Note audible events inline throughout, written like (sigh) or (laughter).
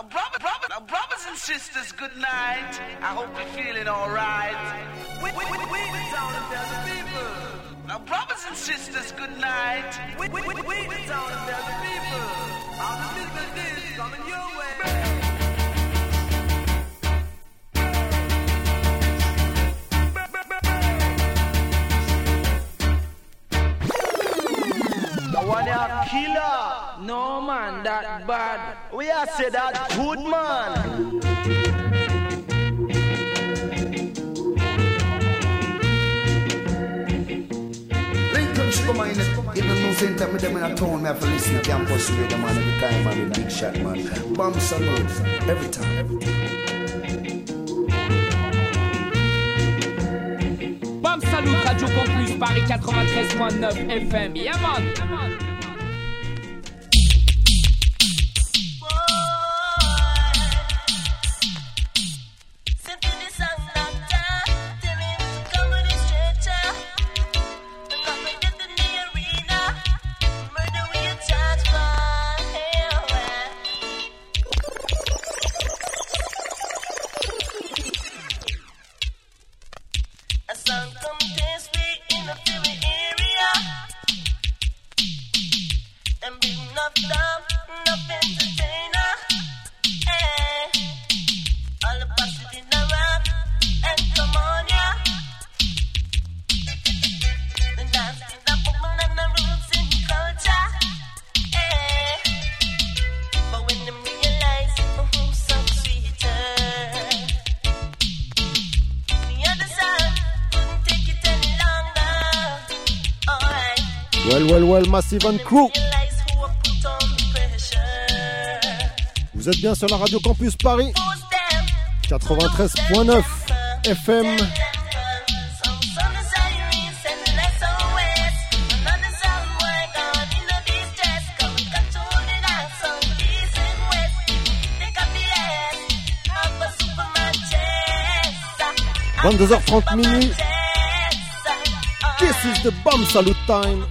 Now, brother, brother, now, brothers and sisters, good night. I hope you're feeling alright. We, we, we, we the town tell the people. Now, brothers and sisters, good night. We, we, we, we the town tell the people. All the physical days coming your way. one killer. No man, that bad. We are say that good man. Lincoln Sugar Minott, even no same time with them in a town, me have to listen to campus radio man every time, man, with big shot, man. Bam Salute, every time. Every time. Bam Radio Campus Paris 93.9 FM. Yeah man. Vous êtes bien sur la radio Campus Paris 93.9 FM. « 22h30 minuit. This is the bomb salute time.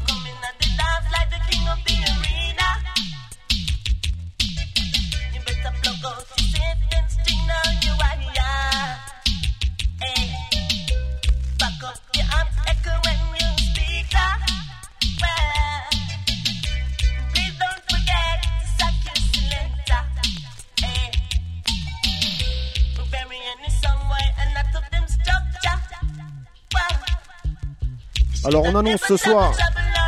Alors on annonce ce soir,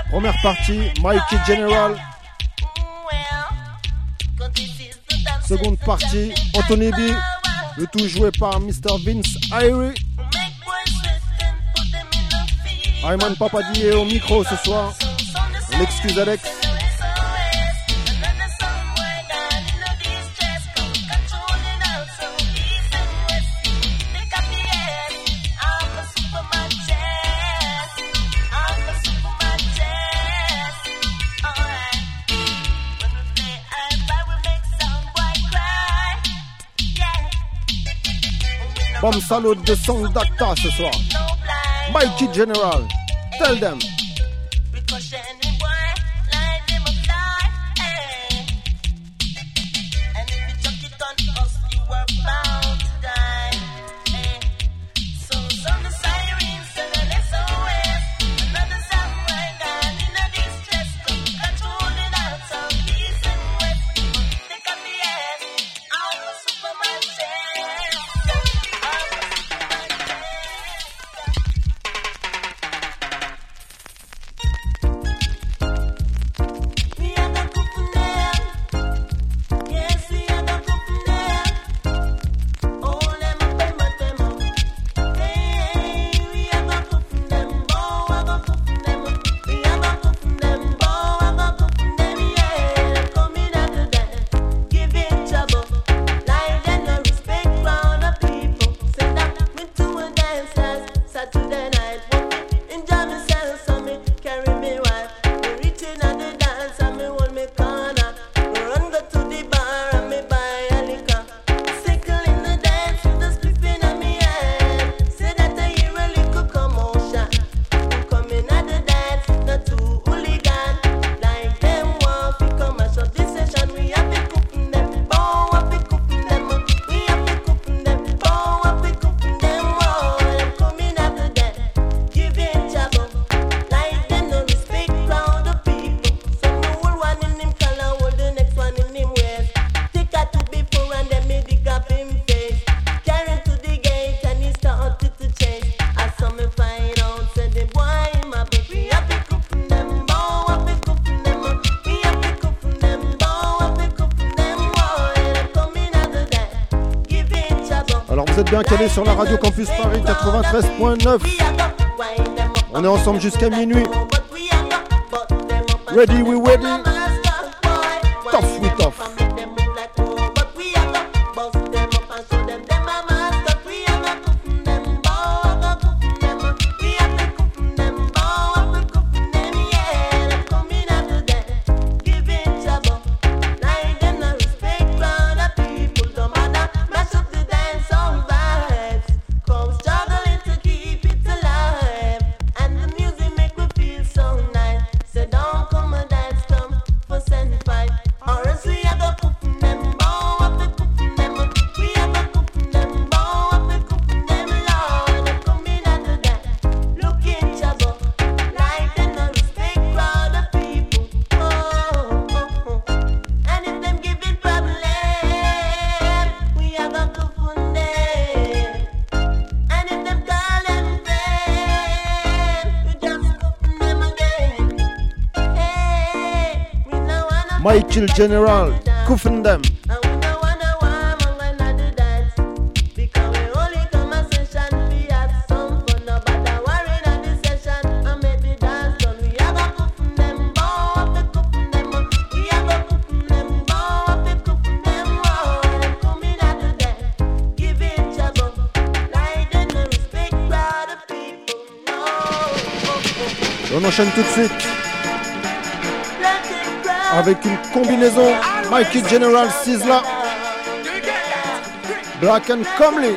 première partie, Mikey General. Seconde partie, Anthony B, le tout joué par Mr. Vince Irie. Ayman Papadi est au micro ce soir. On Alex. Salute de Song Dacta ce soir. Mikey General, tell them. sur la radio Campus Paris 93.9. On est ensemble jusqu'à minuit. Ready, we ready? General, Kufendam. On enchaîne tout de suite avec une combinaison Mikey General Sizzla, Black and Comely.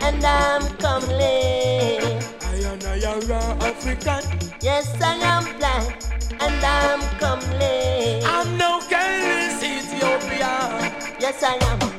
And I'm comely. I am African. Yes, I am black and I'm comely. I'm no careless Ethiopian. Yes, I am.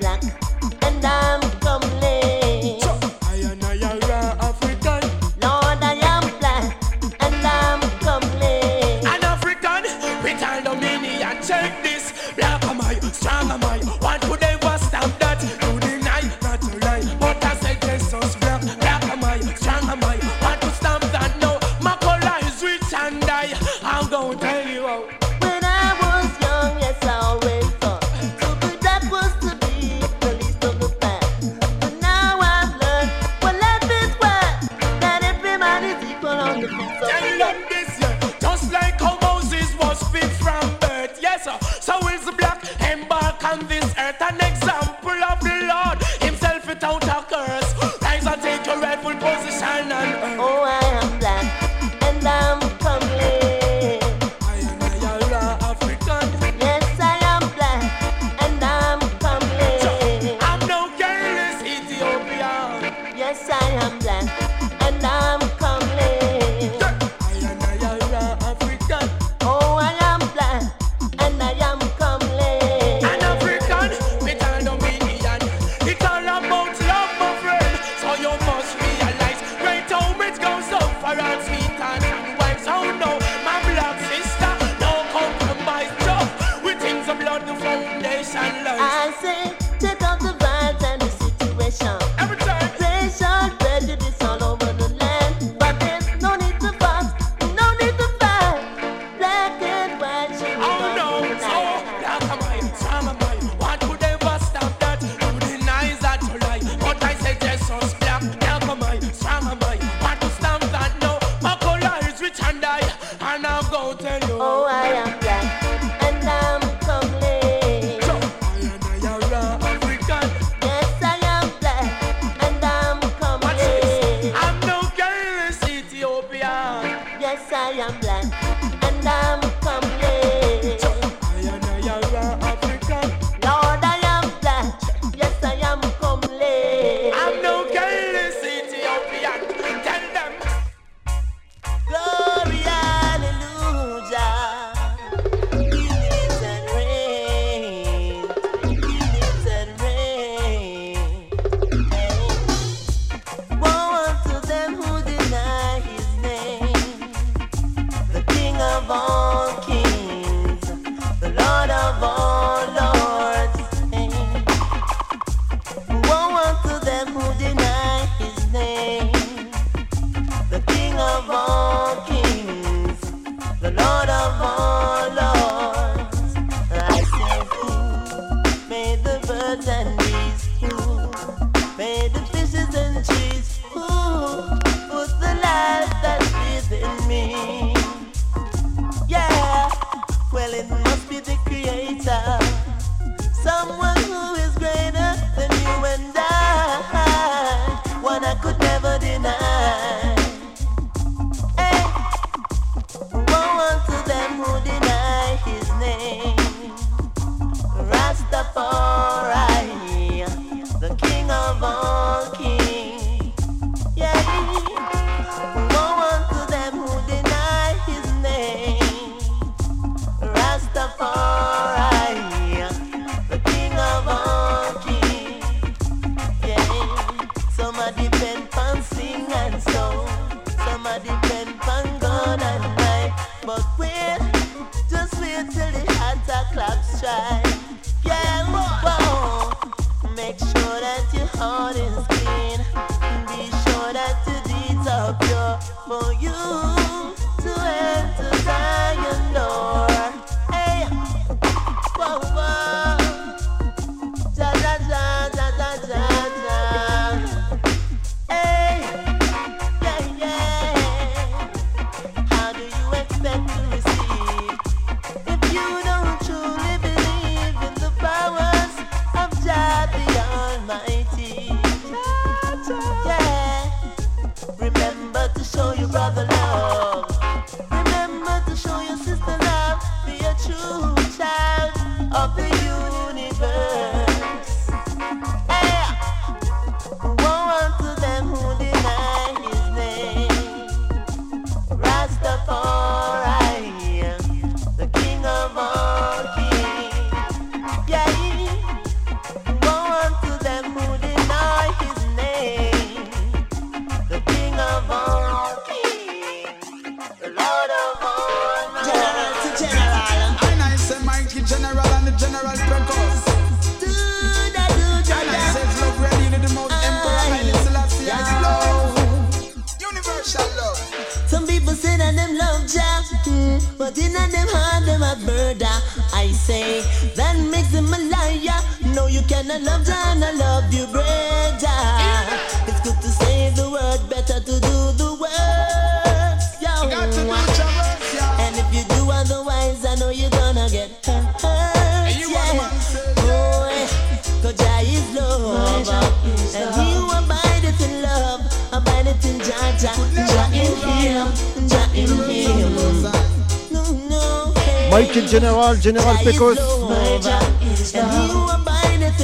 General Pecos.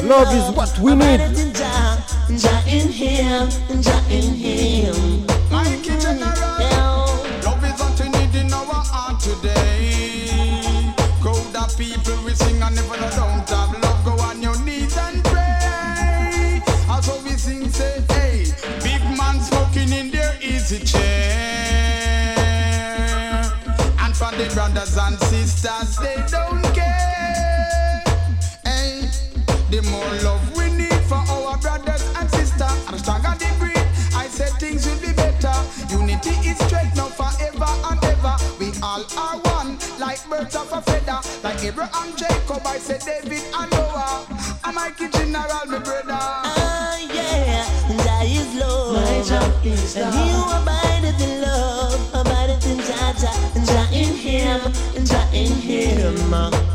Love is what we need. with brothers and sisters, they don't care. Hey, the more love we need for our brothers and sisters, and stronger the breed. I said things will be better. Unity is strength now forever and ever. We all are one, like birds of a feather. Like Abraham, Jacob, I said David and Noah. And Mikey General, my brother. Oh yeah, that is love. My job is love. And you abide in the love. Mang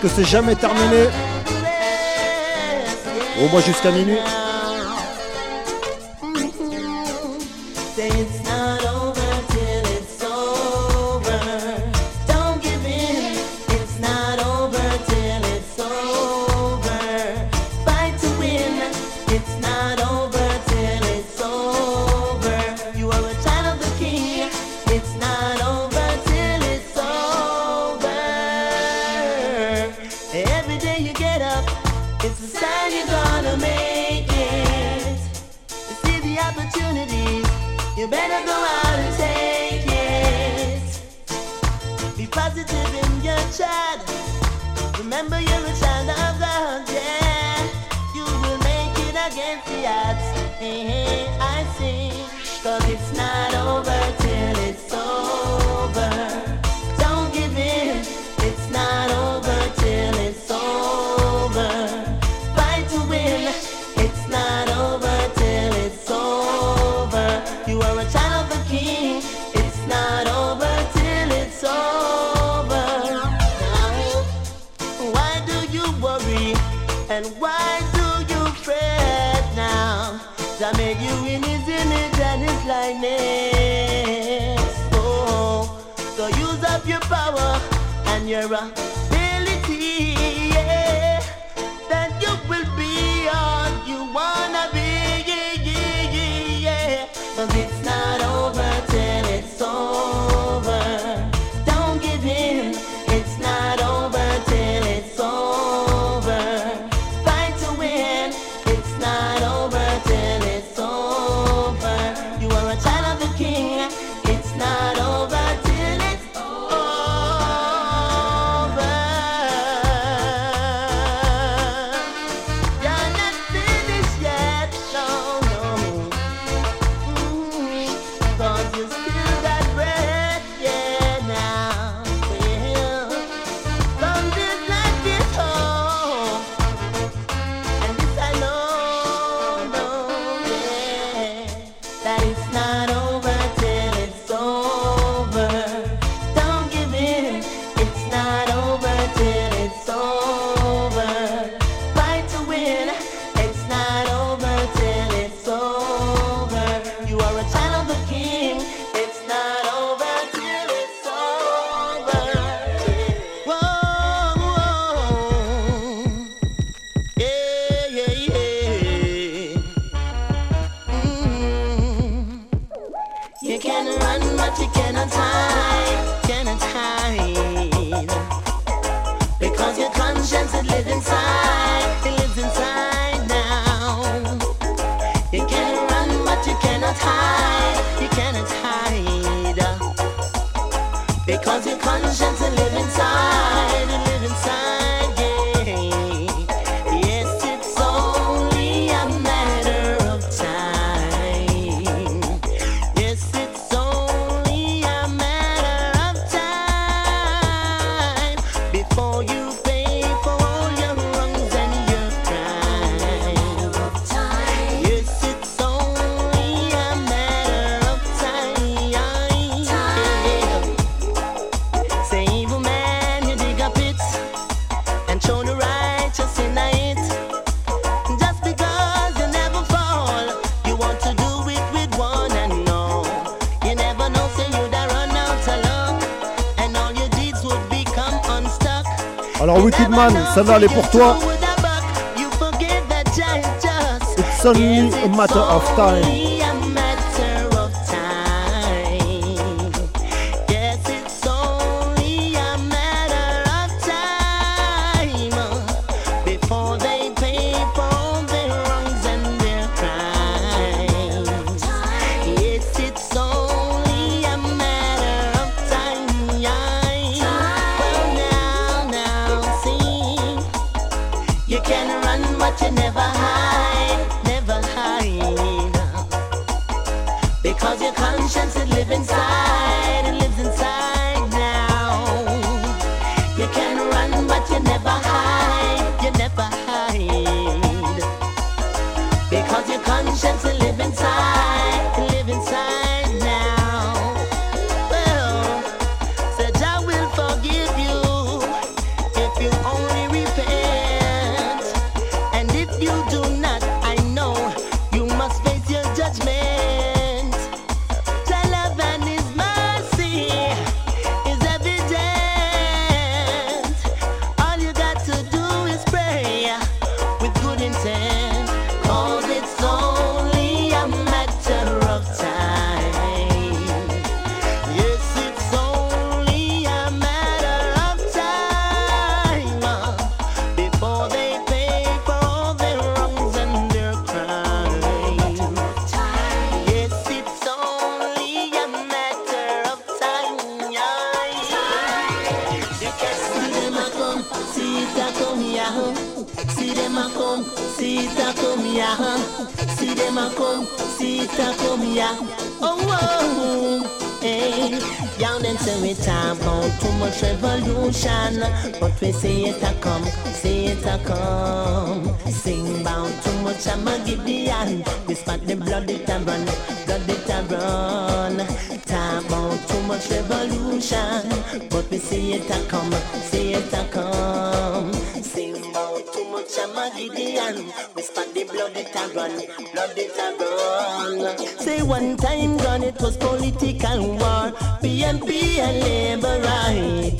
que c'est jamais terminé. Au moins jusqu'à minuit. You better go out and take it. Be positive in your child. Remember you're a child of God, yeah. You will make it against the odds. Hey, hey, I sing. Cause it's not over Norman, celle-là elle est pour toi. It's only a matter of time. It a run. Talk about too much revolution, but we see it a come, see it a come. Sing about too much Armageddon. We spot the blood it a run, blood it a run. Say one time gone it was political war, PNP and labor right.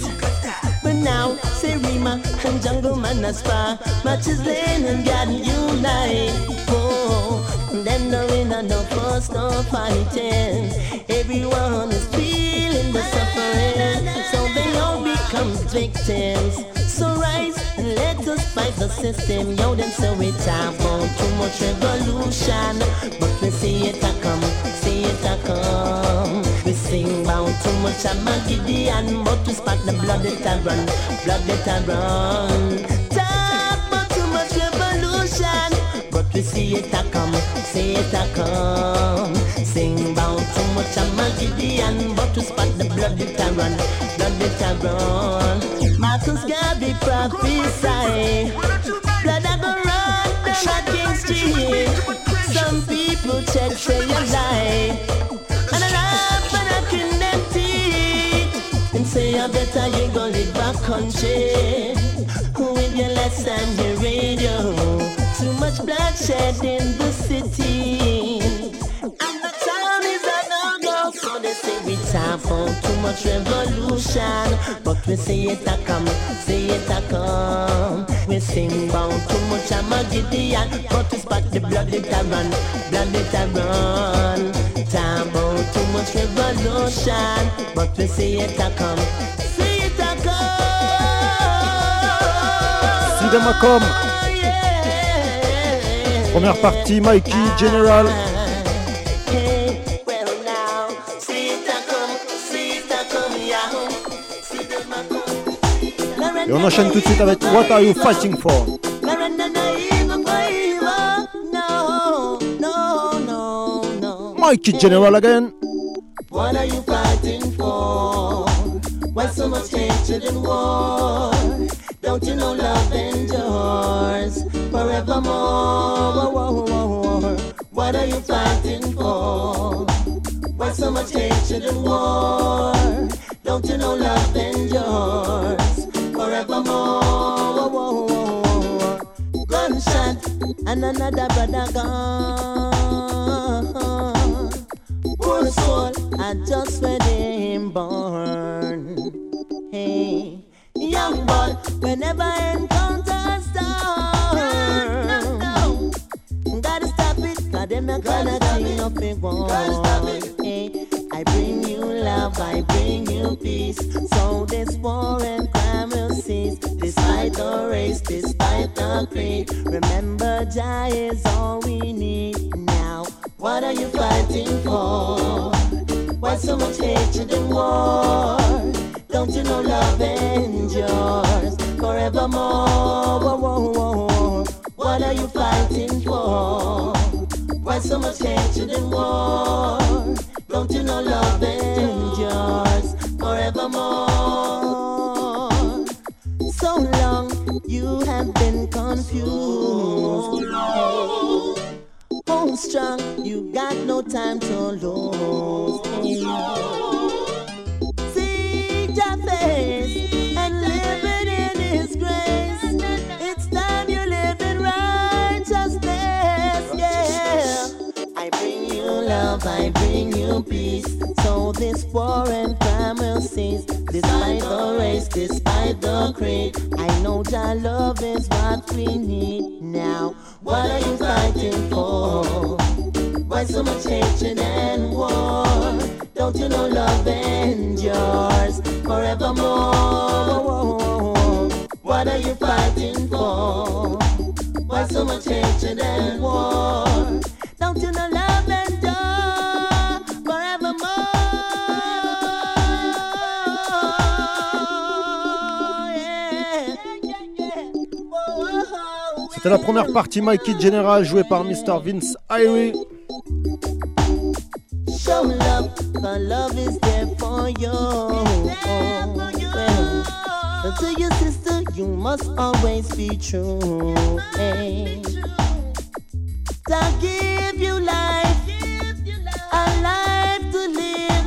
But now, say Rema and Jungle Man as far Matches Lane and God unite Oh, them no win and no fuss, no fighting Everyone is feeling the suffering. So they all become victims. So rise and let us fight the system. Yo, them say we talk about too much revolution. But we see it a come, see it a come. We sing about too much of Gideon But we spot the blood that a run, blood that a run We see it a come, see it a come Sing about too much of Gideon But we spot the blood that a run, blood that a run Marcus Garvey prophesy Blood a go run down at King Street Some people check say you lie And I laugh and I connect it And say I better you go live back country bloodshed in the city. And the town is a no-go So they say we talk about too much revolution. But we see it a come, see it a come. We sing about too much of Gideon But we spot the blood it a run, blood it a run. Talk about too much revolution But we see it a come, see it a come. See them a See them a come. Et on enchaîne tout de suite avec What Are You Fighting For? Mikey General again. What are you fighting for? Why so much hatred and war? Don't you know love endures? Forevermore? What are you fighting for? Why so much hatred and war? Don't you know love endures forevermore? Gunshot and another brother gone. Poor soul, I just read him born. Hey, young boy, whenever encounter it, cause them not gonna it one. Hey, I bring you love, I bring you peace. So this war and crime will cease. Despite the race, despite the creed. Remember, Jah is all we need now. What are you fighting for? Why so much hatred and war? Don't you know love endures forevermore? Whoa, whoa, whoa, whoa. What are you fighting for? Why so much hatred and war? Don't you know love endures forevermore? So long you have been confused. Hold strong, you got no time to lose. See your face I bring you peace. So this war and crime will cease. Despite the race, despite the creed, I know that love is what we need now. What are you fighting for? Why so much hatred and war? Don't you know love endures forevermore? What are you fighting for? Why so much hatred and war? Don't you know C'était la première partie Mikey General jouée par Mr. Vince Irie. Show love, the love is there for you. But to your sister, you must always be true. To give you life, a life to live.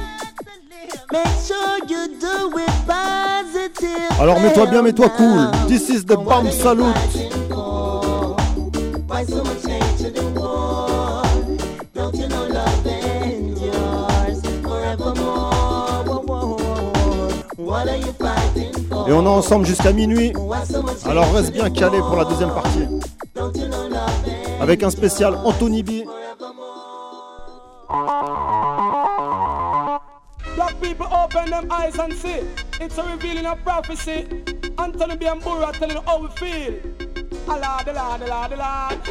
Make sure you do it positive. Alors mets-toi bien, mets-toi cool. This is the bomb salute. Why so much hate to the world? Don't you know love endures forevermore? Whoa, whoa, whoa. What are you fighting for? Et on est ensemble jusqu'à minuit. Alors reste bien calé pour la deuxième partie. Don't you know love endures Avec un spécial Anthony B. Black people open them eyes and see. It's a revealing of prophecy. Anthony B. and telling how we feel. A lad, a lad, a lad, a lad.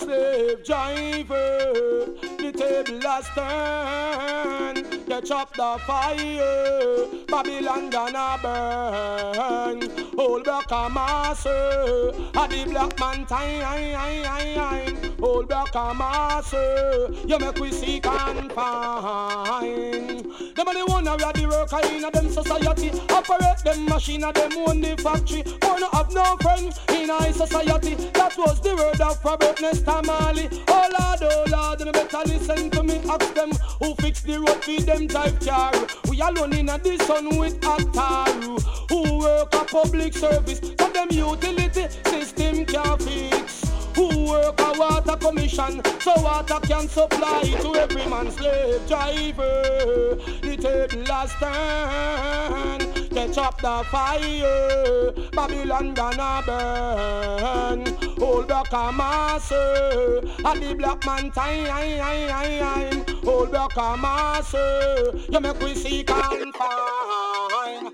Slave driver, the table has turned. Catch up the fire, Babylon gonna burn. Old black master, a the black man time. Old black a master, eh. you make we seek and find. Them are the one who are the worker in a them society. Operate them machine, a them own the factory. Wanna have no friend in a society. That was the word of Robert Nesta Marley. Oh Lord, oh Lord, you better listen to me. Ask them who fix the road feed them drive car. We alone in a the sun with Ataru. Who work a public service, but them utility system can't fix. Who work a water commission, so water can supply to every man slave driver. The table has turned, catch up the fire. Babylon gonna burn. Hold back a master, eh, and the black man time. Hold back a master, eh, you make we seek and find.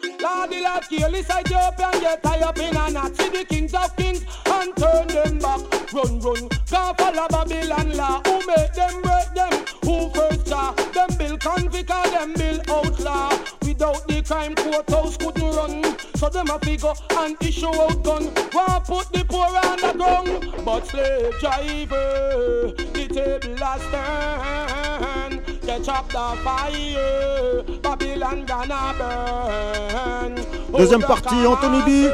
Lord, the Lord kill this Ethiopian, get tie up in a knot. See the kings of kings and turn them back. Run, run, go follow Babylon law. Who make them break them? Who first jaw? Them bill convict or them bill outlaw. Without the crime courthouse couldn't run. So them a figure and issue out gun. Want put the poor on the ground. But slave driver, the table has turned. Deuxième partie, Anthony B.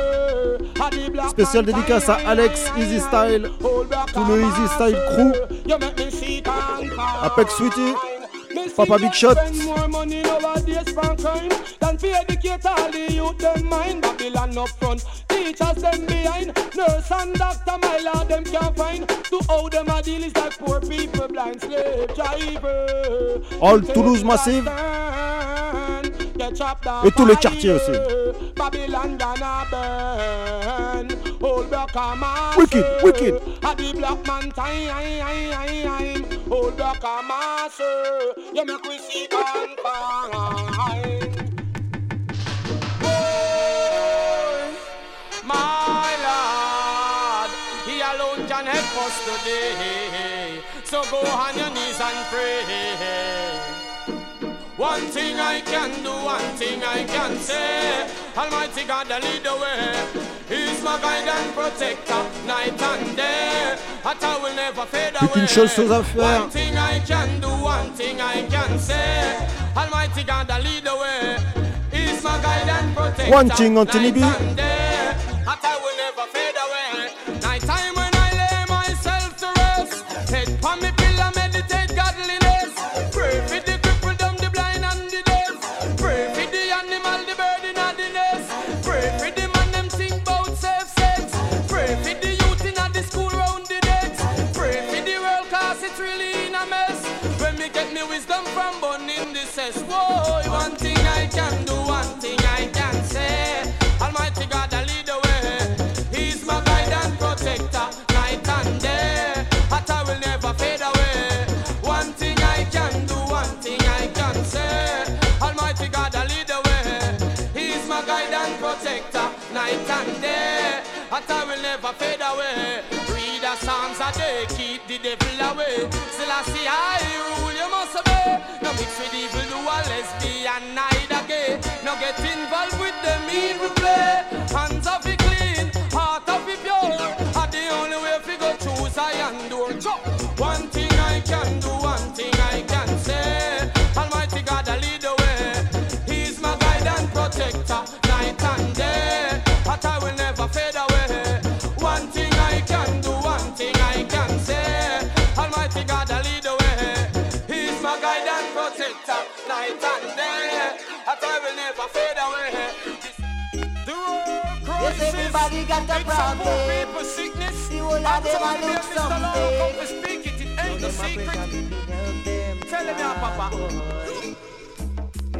Spécial dédicace à Alex Easy Style, tout le Easy Style crew. Apex Sweetie, Papa Big Shot. more money nowadays from crime than to educate all the youth them mind. Babylon up front, teachers them behind. Nurse and doctor, my them can't find. To how them a deal is like poor people, blind slave driver. All Toulouse Massive. Et tous les quartiers aussi. Babylon gonna burn. Old black a master. Wicked, wicked. A the black man time. Old black a master. You make we see and. My Lord, He alone can help us today. So go on your knees and pray. One thing I can do, one thing I can say. Almighty God, the lead the way. He's my guide and protector, night and day. That I will never fade Plus qu'une chose chose à faire. One thing I can I will never fade away. Read the Psalms a day, keep the devil away. Still I see I rule, you must obey. No mix with evil, do a lesbian, neither gay. No get involved with them evil play. Hands of it clean, heart of it pure. Are the only way we go through Zion door. Chop. I will never fade away. The road Yes, crisis. everybody got a It's a poor problem. people sickness. The whole of I'm them a telling you, Mr. Come to speak it. It ain't no secret. Tell Papa.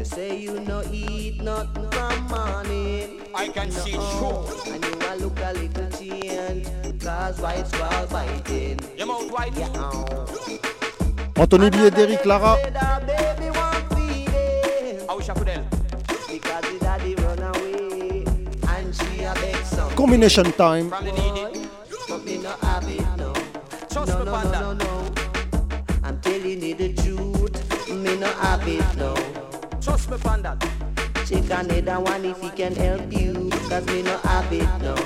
Say you no eat nothing from morning. I can see true. And you a look a little change. Cause white squall biting. Your mouth wide. Yeah. Anthony Lara. Said her baby want feeding. I wish I could help. Because the daddy run away. And she a beg some. Combination time. I'm telling you the truth. Me no have it no. Trust me, Panda. Check another one if he can help you. Cause me no have it no.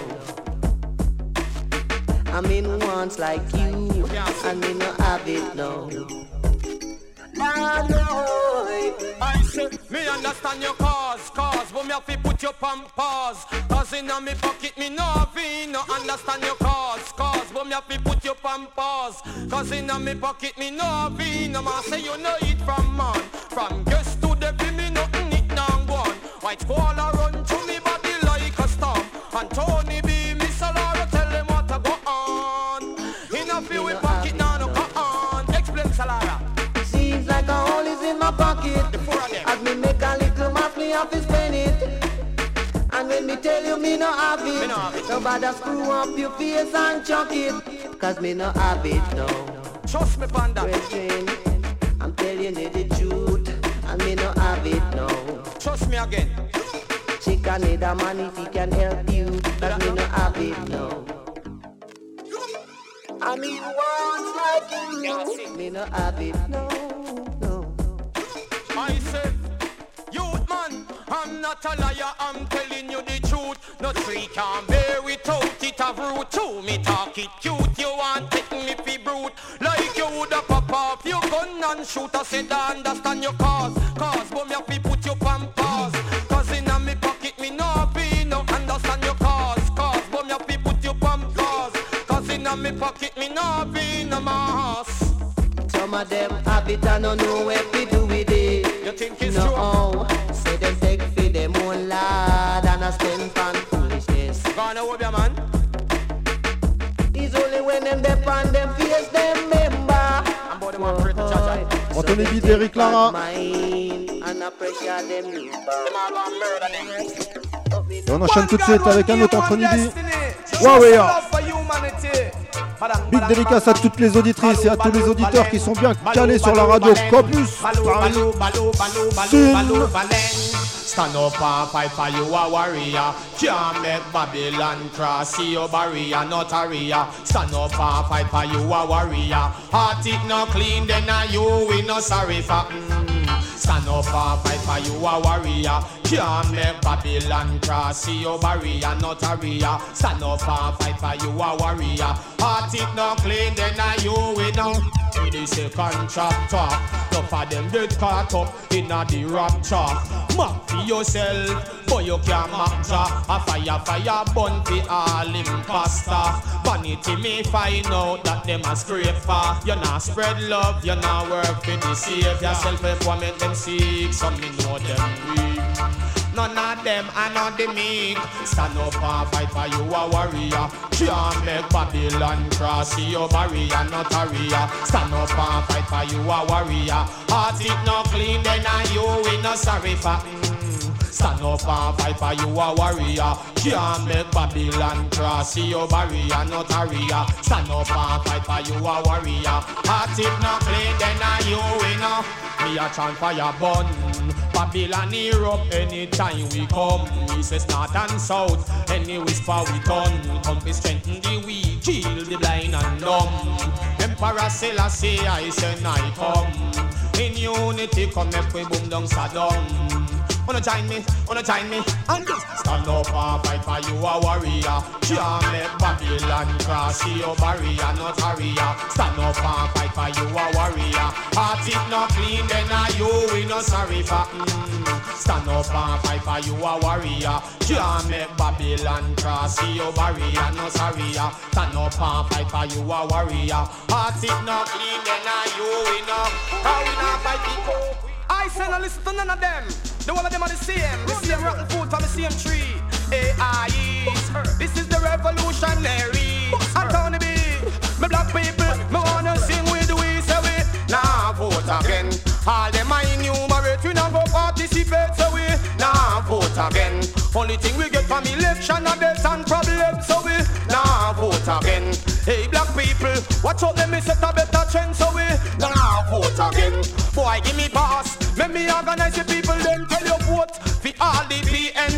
I mean once like you. And me no have it no. Oh, I know. I say, me understand your cause, cause But me have to put your on pause Cause in me pocket me no have no understand your cause, cause But me have to put your on pause Cause in me pocket me no have no man say you know it from man From guest to the me nothing it now one. on White squall have to spend it. And when me tell you me no have it, Me no have it. nobody screw up your face and chuck it. Cause me no have it no. Trust me, Panda Brethren, I'm telling you the truth. And me no have it no. Trust me again Chicken need a man if he can help you. Cause me no have it no. I mean once like you. Me no have it no. No. I man, I'm not a liar, I'm telling you the truth. No tree can bear without it have root. To me talk it cute, you want take me fi brute. Like you woulda pop off your gun and shoot. I said I understand your cause, cause but me have to put you on pause. Cause in a me pocket me no be no understand your cause, cause but me have to put you on pause. Cause in a me pocket me no be no mass. Some of them have it and don't know what to do with it. You think it's true? no, say Et on enchaîne tout de suite avec un autre B. Huawei. Big dédicace à toutes les auditrices et à tous les auditeurs qui sont bien calés sur la radio Campus. Stand up and fight for you a warrior. Can't make Babylon cross your barrier, not a rear Stand up and fight for you a warrior. Heart it not clean, then a you we no sorry for mm. Stand up and fight for you a warrior Can't make Babylon cross. See your barrier, not a rear Stand up and fight for you a warrior. Heart it not clean, then a you we no with the second chapter Tough of them get caught up in a the rapture. Map for yourself, but you can't map A fire, fire, burn for all imposter Vanity may find out that them a scraper You not spread love, you not work for the savior. Self-employment them seek, some me know them weak None of them are not the meek. Stand up and fight for you a warrior. Can't make Babylon cross see your barrier, not a rear. Stand up and fight for you a warrior. Heart it not clean, then are you we no sorry for. Mm. Stand up and fight for you a warrior. Can't make Babylon cross see your barrier, not a rear. Stand up and fight for you a warrior. Heart it not clean, then are you we no. Me a chant fire burn. Babylon erupt anytime we come. We say north and south, any whisper we turn. Come to strengthen the weak, kill the blind and dumb. Emperor Selassie, I say I come. In unity, come make we boom down Saddam. wanna join me, wanna join me. And just stand up and fight for you a warrior. Can't make Babylon cross your barrier, not barrier. Stand up and fight for you a warrior. Heart it not clean, then are you we no sorry for. Mm. Stand up and fight for you a warrior. Can't make Babylon cross your barrier, no sorry. Stand up and fight for you a warrior. Heart it not clean, then are you we no. How we not fight people? I say no listen to none of them. The one of them are the same. The same rotten food from the same tree. AIE. This is the revolutionary. I'm Tony B. Me black people, vote again. All them I enumerate, we not go participate so we. Nah vote again. Only thing we get from election are death and problems so we. Nah vote again. Hey black people, watch out let me set a better trend so we. Nah vote again. Boy give me pass. Let me organize the people then tell you vote for all the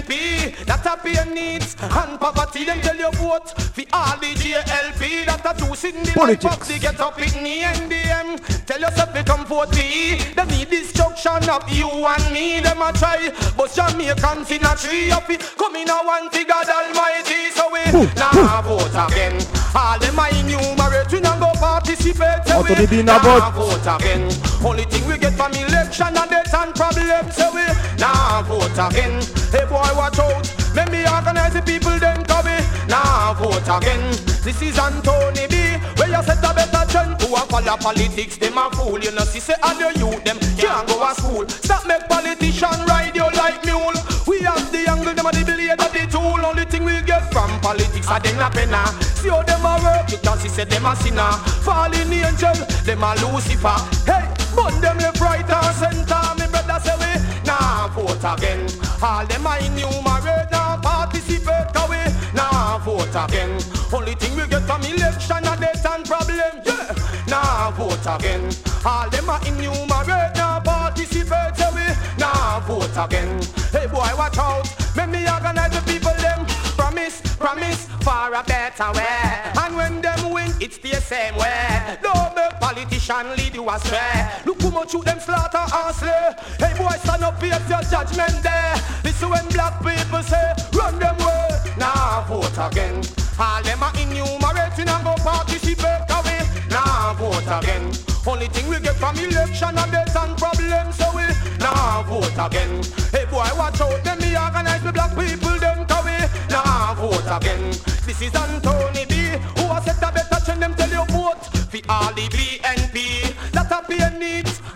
PNP that a pay needs and poverty then tell you vote for all the JLP that a juice in the life of the get up in the NDM. Tell yourself to come for E. They need destruction of you and me. Them a try, but Jamaicans in a tree of it. Come in a one to God Almighty, so we nah vote again. All them I enumerate, we not go participate. so we Anthony B, nah nah vote again. Only thing we get from election and death and problems, so we nah vote again. Hey boy, watch out. Let me organize the people then be nah vote again. This is Anthony B. Where you set a better trend to a follow politics, them a fool. You know, see say all your youth them can't go to school. Stop make politician ride you like mule. We have the angle, them a the blade of the tool. Only thing we get from politics are them a penna. See how them a work, you can see say them a sinner. Fallen angel, them a Lucifer. Hey, burn them left, right and center. Me brother say we nah vote again. All them a enumerate, now participate away. Nah vote again. Only thing we get from election are death and problem. Yeah, nah vote again. All them a enumerate, now participate away. now vote again. Hey boy, watch out. Make me organize the people them. Promise, promise for a better way. And when them win, it's the same way. Don't make politician lead you astray. Look how much them slaughter and slay. Hey boy, stand up here, your judgment there. Listen when black people say, run them way. Nah, vote again. All them are enumerating and go participate away. Now Nah, vote again. Only thing we get from election are death and problems, so we now nah vote again. Hey boy, watch out, let me organize the black people, them to we nah vote again. This is Anthony B, who has set a better trend, them tell you vote for all the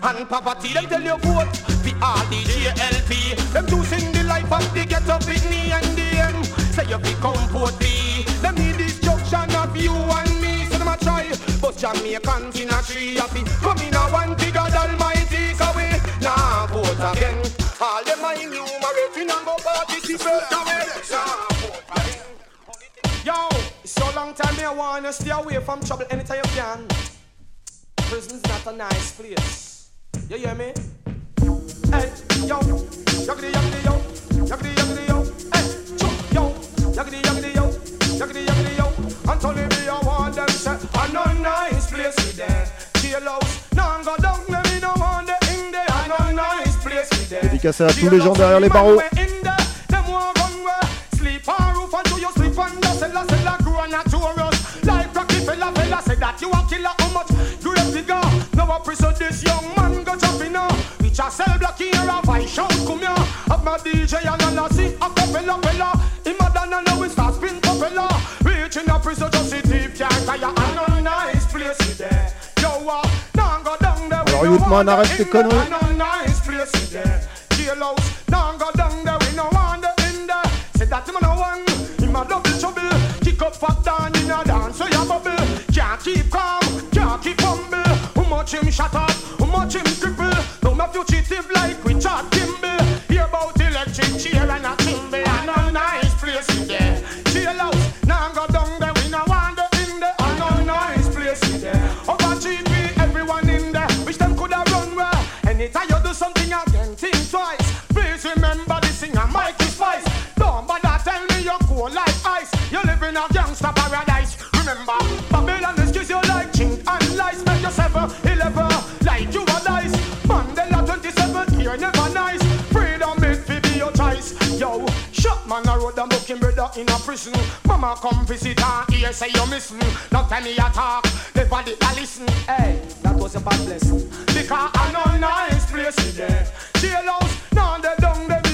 and poverty, them tell you vote for all the JLP. Them two sing the life of the ghetto Whitney and them. Say you become vote B. Them need destruction of you and me, so them a try. But Jamaicans in a tree happy. Come in a one to God Almighty, so we nah vote again. All them a enumerating and go participate. Nah vote again. Yo, so long time me I wanna stay away from trouble anytime you can. Prison's not a nice place. You hear me? Hey, yo, yuckity yuckity yo, yuckity yuckity yo, hey, choo, yo, yuckity yuckity yo, yuckity yuckity yo. Anthony B, I want them say, a no nice place with there. Jailhouse, now go down, me no want the in there. A no nice place with there. Dédicacé à tous les gens derrière les barreaux. Them want run where sleep on roof until you sleep under cellar, cellar grow and not tourist. Like Rocky fella, fella said that you a killer how much grave digger. Now a prison this young man go jump in now. Which a cell block here a vice shout come here. Up my DJ and I see a capella fella. Him a done and we start spin propeller. Reaching a prison just see deep can't tire and no nice place is there. Yo, uh, now go down there. Alors, Youthman, arrête tes conneries. And no nice place is there. Jailhouse, now go down there. We no want the in there. Say that him a no one. Him a double trouble. Kick up fat down in a dance so you bubble. Can't keep calm, can't keep humble. How much him shut up, how much him. No fugitive like we Richard brother in a prison. Mama come visit and hear say you missing. Now time me a talk, never did I listen. Hey, that was a bad blessing. Because I know nice place in there. Jailhouse, now they down there,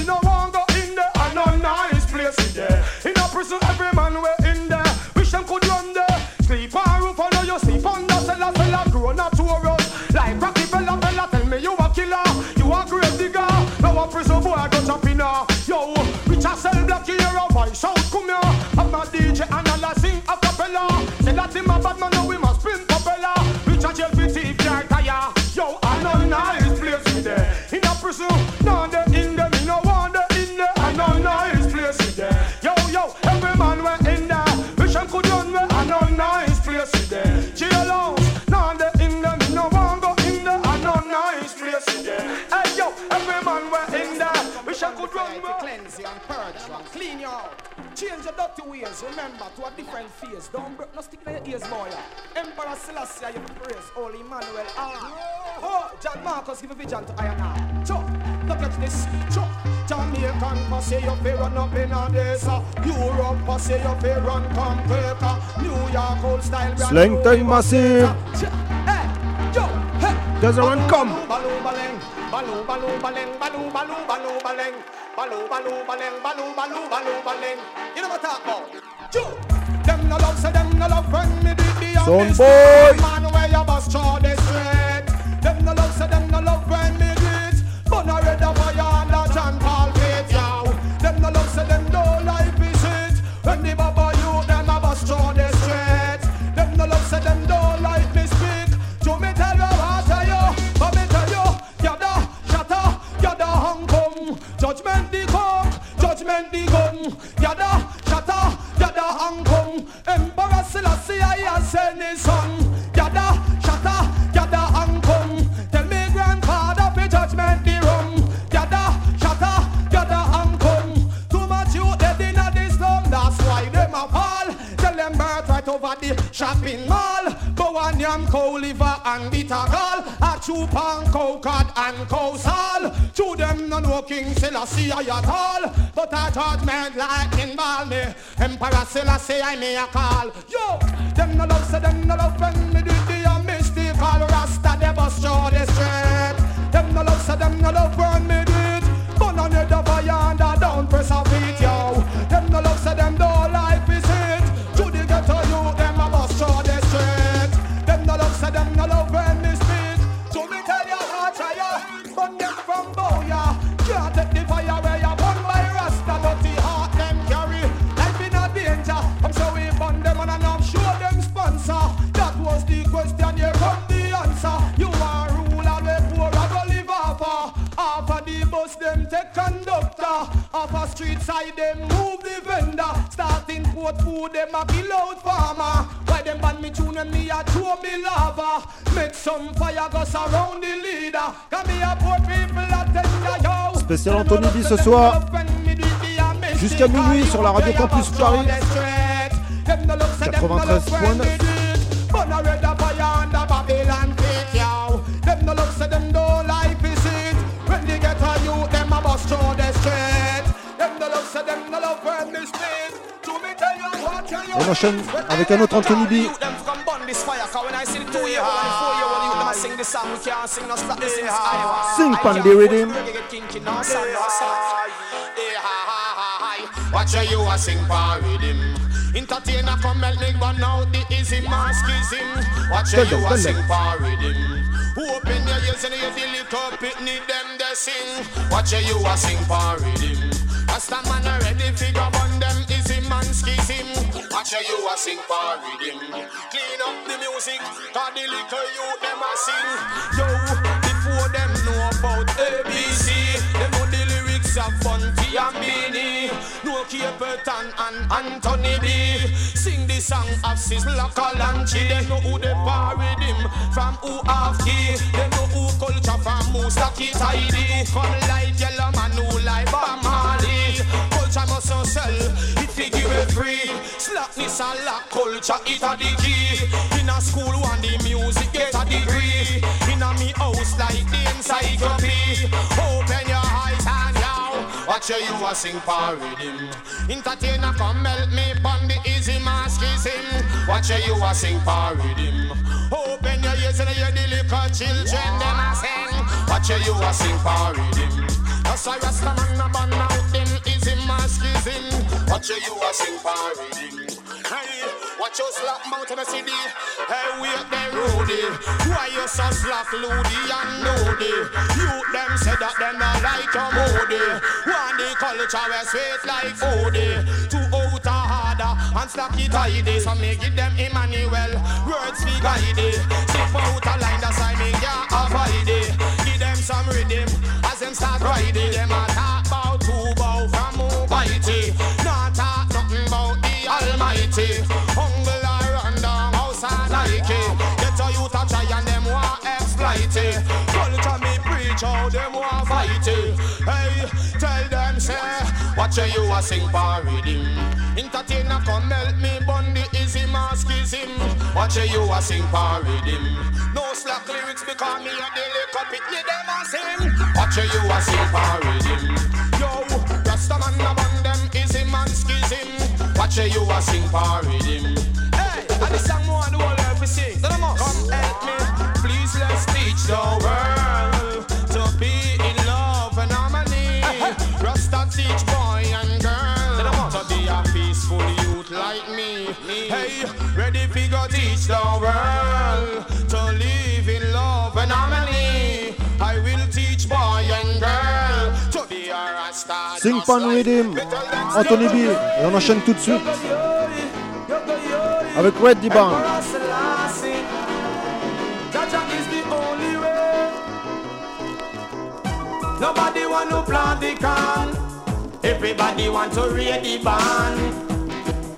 different phase. Don't break no stick in your ears, boy. Emperor Selassie, you praise. Holy Emmanuel, ah. Oh, John Marcus, give a vision to Iron Man. Chuck, look at this. Chuck, Jamaican, pass you fear run up in a days. Europe, pass you fear run come quicker. New York, old style. Slang time massive. Hey, yo, hey. Gather and come. Baloo baleng, baloo baloo baleng, baloo baloo baloo baleng, baloo baloo baleng, baloo baloo baloo baleng. You know what I talk about? Yo, them no love, say them no love when me do the Son boy. Man where you bust through the street. Them no love, say them no love when me do. But no red of has sent his son. Yada, shatta, yada, hung come. Tell me grandfather, for judgment the rum. Yada, shatta, yada, hung come. Too much you dead in a this slum, that's why them a fall. Tell them birth right over the shopping mall. Go on yam cow liver and bitter gall. A chew pan cow cod and cow sal. To them no know King Selassie I at all. But a judgment in ball me. Emperor Selassie I may a call. Yo, them no love say them no love when me do the mystical rasta they bust through the street. Them no love say them no love when me street side them move the vendor. Starting port food them a kill out farmer. Why them ban me tune me a throw me lava. Make some fire go surround the leader. Come me a poor people attend yo. Spécial Anthony B ce soir. Jusqu'à minuit sur la radio Campus Paris. 93.9. On enchaîne avec un autre Anthony B. Sing pan the rhythm. Watch how you a sing for rhythm. Entertainer come help me burn out the easy mascism. Watch how Tell them, you a tell sing them. for rhythm. Open your ears and hear the little pitney them they sing. Watch how you a sing for rhythm. Rasta man a ready figure burn them easy man schism. Watch how you a sing for rhythm. Clean up the music, cause the little you them a sing. Yo, before them know about ABC, them know the lyrics of Funky and Beenie. No Capleton and Anthony B. Sing the song of Sizzla Kalonji. They know who they par with him from who half key. They know who culture from Mustaki Tidy. Who come like Yellowman who like Bob Marley. Culture must so sell, it figure it free. Slackness and lack culture, it a the key. In a school one the music get a degree. In a me house like the encyclopedia. Open your eyes and now. Watch you, you a sing for rhythm. Entertainer come help me pon the easy mascism. Watch you, you a sing for rhythm. Open your ears and hear the little children them a sing. Watch you, you a sing for rhythm. That's a Rasta man a burn out them easy mascism. Watch you, you a sing for rhythm. Hey, watch your slap mouth in the city. Hey, wait them Rudy. Why you so slack, Loody and Moody? You them say that them not like your moody. One the culture we sweet like foodie. Two out a harder and slack it tidy. So me give them Emmanuel words we guide it. Step out a line that's why me can't avoid it. Give them some rhythm as them start riding. Them it. Culture me preach how them want fight it. Hey, tell them say, watch you a sing for rhythm. Entertainer come help me bun the easy mascism. Watch you a sing for rhythm. No slack lyrics because me a the liquor pit me them a sing. Watch you a sing for rhythm. Yo, Rasta man a bun them easy man schism. Watch you a sing for rhythm. Hey, and the song let's teach the world to be in love and harmony. (laughs) Rasta teach boy and girl to be a peaceful youth like me. Hey, ready figure teach the world to live in love and harmony. I will teach boy and girl to be a Rasta. Sing me. Tell them Anthony B. Et on enchaîne tout de suite avec Red. Nobody want to plant the can. Everybody want to read the band.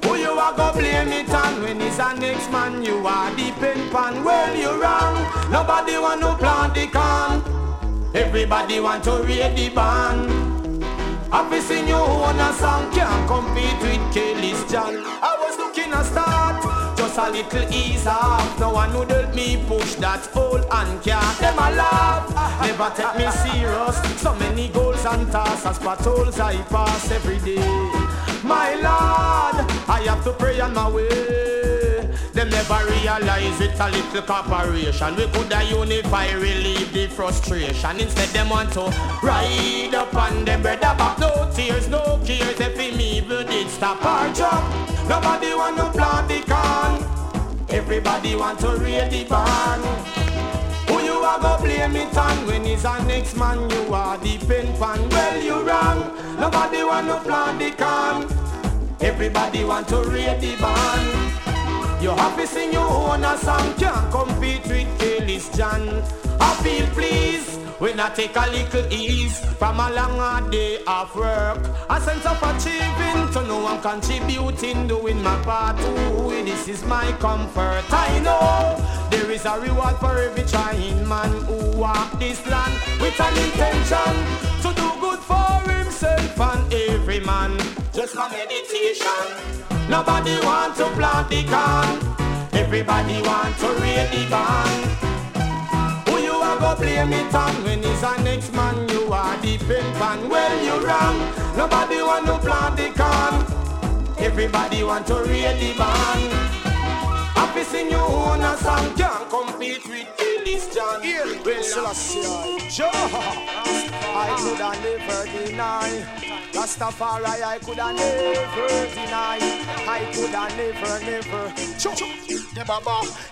Who you are go blame it on when it's a next man you are the pen pan. Well you wrong. Nobody want to plant the can. Everybody want to read the band. Happy sing you own a song can't compete with Kelly's John. I was looking a start, just a little ease off. No one would help me push that old and can't. Them a laugh, never take me serious. So many goals and tasks as patrols I pass every day. My Lord, I have to pray on my way. Them never realize it's a little corporation. We coulda unify, relieve the frustration. Instead, them want to ride up on them brother back. No tears, no cares. If him evil did stop our job, nobody want to plant the can. Everybody want to raid the barn. Who you are go blame it on when he's a next man? You are the pen pan. Well, you wrong. Nobody want to plant the can. Everybody want to raid the barn. You happy sing your own a song Can't compete with Kelly's John I feel pleased when I take a little ease From a long hard day of work A sense of contributing Doing my part too This is my comfort I know There is a reward for every trying man Who walk this land With an intention To do good for himself and every man Just for meditation Nobody want to plant the can. Everybody want to raid the band. Who you are go blame it on when it's a next man? You are the pen pan. Well, you wrong. Nobody want to plant the can. Everybody want to the band. Happy sing you own a song can't compete with Ellis John. Well, Selassie, sure. I coulda never deny. Rastafari, I coulda never deny. I coulda never, never. Choo.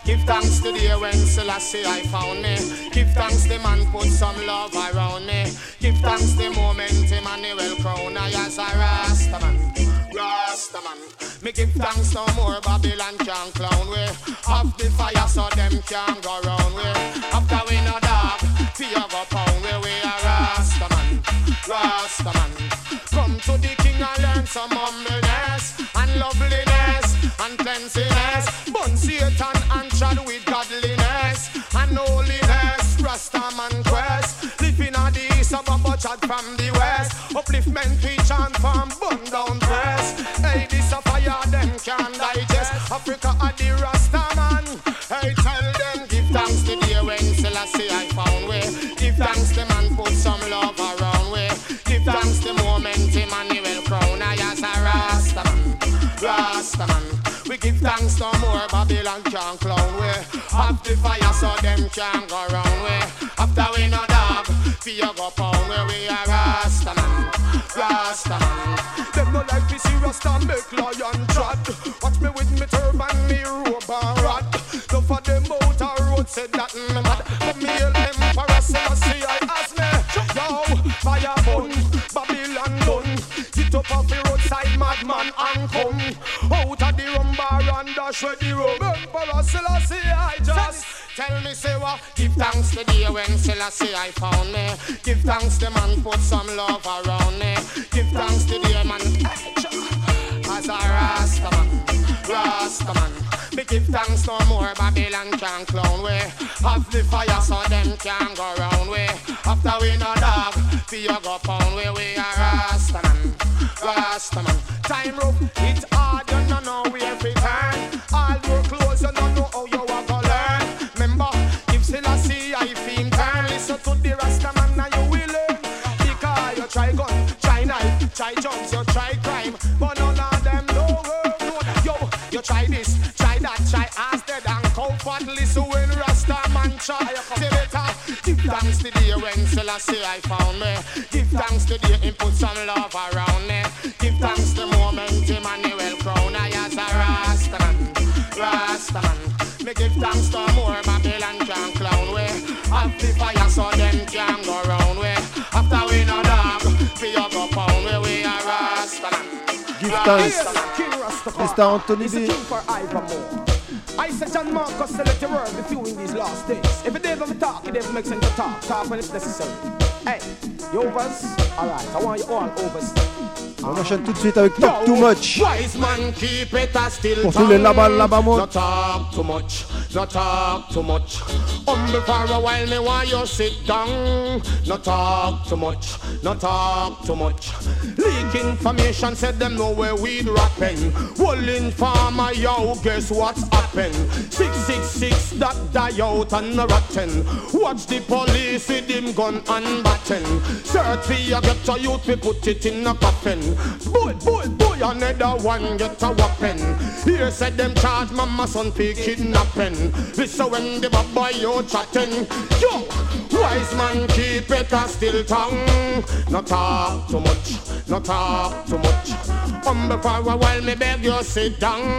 Give thanks to the when Selassie I found me. Give thanks the man put some love around me. Give thanks the moment Emmanuel crown I as a Rastaman. Rastaman. Me give thanks no more Babylon can clown we. Have the fire so them can go round we. After we no dog, fear go pound we. We a Rastaman. Rastaman. Come to the king and learn some humbleness and loveliness and cleanliness. Bun Satan and trod with godliness and holiness. Rastaman quest. Living on the east of a butchered from the west. Upliftment preach and from bun down Africans can digest. Africa are the Rasta man. Hey, tell them give thanks to the when Selassie I found way. Give thanks to man put some love around way. Give thanks to moment Emmanuel crown. I as a Rasta man, Rasta man. We give thanks no more Babylon can't clown way. Have the fire so them can't go round way. After we no dog, fear go pound where we are Rasta man, Rasta man. Like me see Rasta make lion trot. Watch me with me turban, me robe and rod. No for them out road said that me mad. But me hail emperor Selassie I ask me. Yo, fire bun, Babylon done. Get up off the roadside, madman and come out of the rum bar and dash with the rum. Emperor Selassie I just. Tell me, say what? Give thanks to the day when Selassie I found me. Give thanks the man put some love around me. Give thanks to the day man. As a Rasta man, Rasta man. Me give thanks no more Babylon can't clown we. Have the fire so them can go round we. After we no dog, fear go pound we. We are Rasta man, Rasta man. Time rough, it's Selassie I found me. Give thanks to the day him put some love around me. Give thanks to the moment Emmanuel crown I as a Rasta man, Rasta man. Me give thanks to more Babylon can clown we. Have the fire so them can go round we. After we no dog, we a go pound we. We a Rasta man. Give thanks. King Rastafari. Mr. Anthony He's the B. talk, it never makes sense to talk. Talk when it's necessary. Hey, you overs? Alright, I want you all overs. On enchaîne tout de suite avec Talk Too Much. Pour tous les là-bas, là-bas, moi. Talk too much, talk too much. Humble for a while, me want you sit down. No talk too much, no talk too much. Leak information said them know where weed rapping. Whole informer, yo, guess what's happened? 666 that die out and rotten. Watch the police with him gun and batten. Search for your get a youth, we put it in a coffin. Boy, boy, boy, another one get a weapon. Here said them charge mama son for kidnapping. Listen when the boy you chatting. Yo, wise man keep it a still tongue. No talk too much, no talk too much. Humble for a while, me beg you sit down.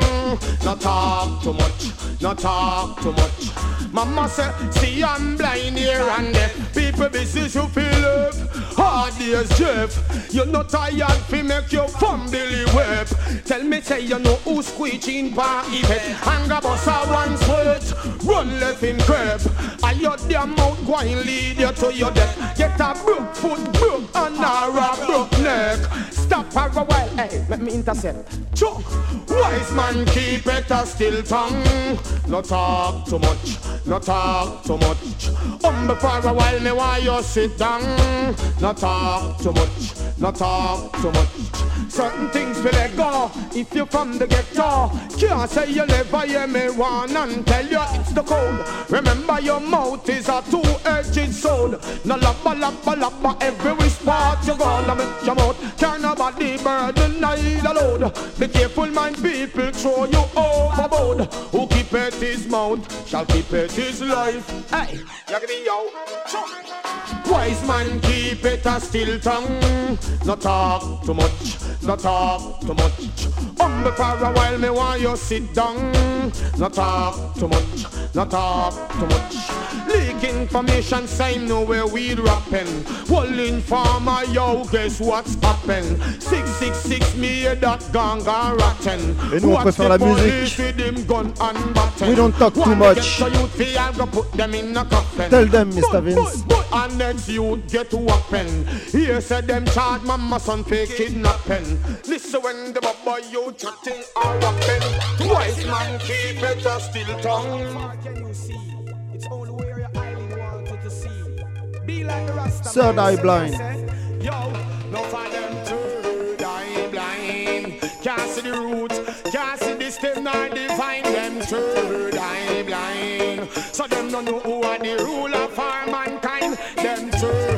No talk too much, no talk too much. Mama say, see I'm blind here and there. People busy you feel love. Hard days, Jeff. You're not tired fi make your family web. Tell me, say you know who squeezing by event. Anger boss a one sweat. Run left in crib. And your damn mouth going lead you to your death. Get a broke foot, broke and a broke neck. Stop for a while, hey, let me intercept. Chuck, wise man keep it a still tongue. No talk too much, no talk too much. Humble for a while, me why you sit down. Not talk too much, not talk too much. Certain things will let go if you from the ghetto. Can't say you never hear me one and tell you it's the code. Remember your mouth is a two-edged sword. No labba labba labba every which part you go. Now make your mouth can't nobody burden neither load. Be careful, mind people throw you overboard. Who his mouth shall keep it his life. Hey, me yo. Wise man keep it a still tongue. No talk too much, no talk too much. Humble for a while, me want you sit down. No talk too much, no talk too much. Leak information, say know where we rapping. Whole informer, yo, guess what's happened? 666 me hear that gang gone rotten. Et nous, on Watch préfère the la police musique. with him gun and baton. We don't talk too much. get the youth, we are gonna put them in a coffin. Tell them, Mr. Vince. boy, boy, And next you get weapon. Here said them charge mama son for kidnapping. Listen when the boy you chatting or rapping. Wise man keep it a still tongue. Be like the Rasta Third man eye say, blind. Yo, no for them third eye blind. Can't see the root, can't see the stem nor divine. Them third eye blind. So them no know who are the ruler for mankind. Them third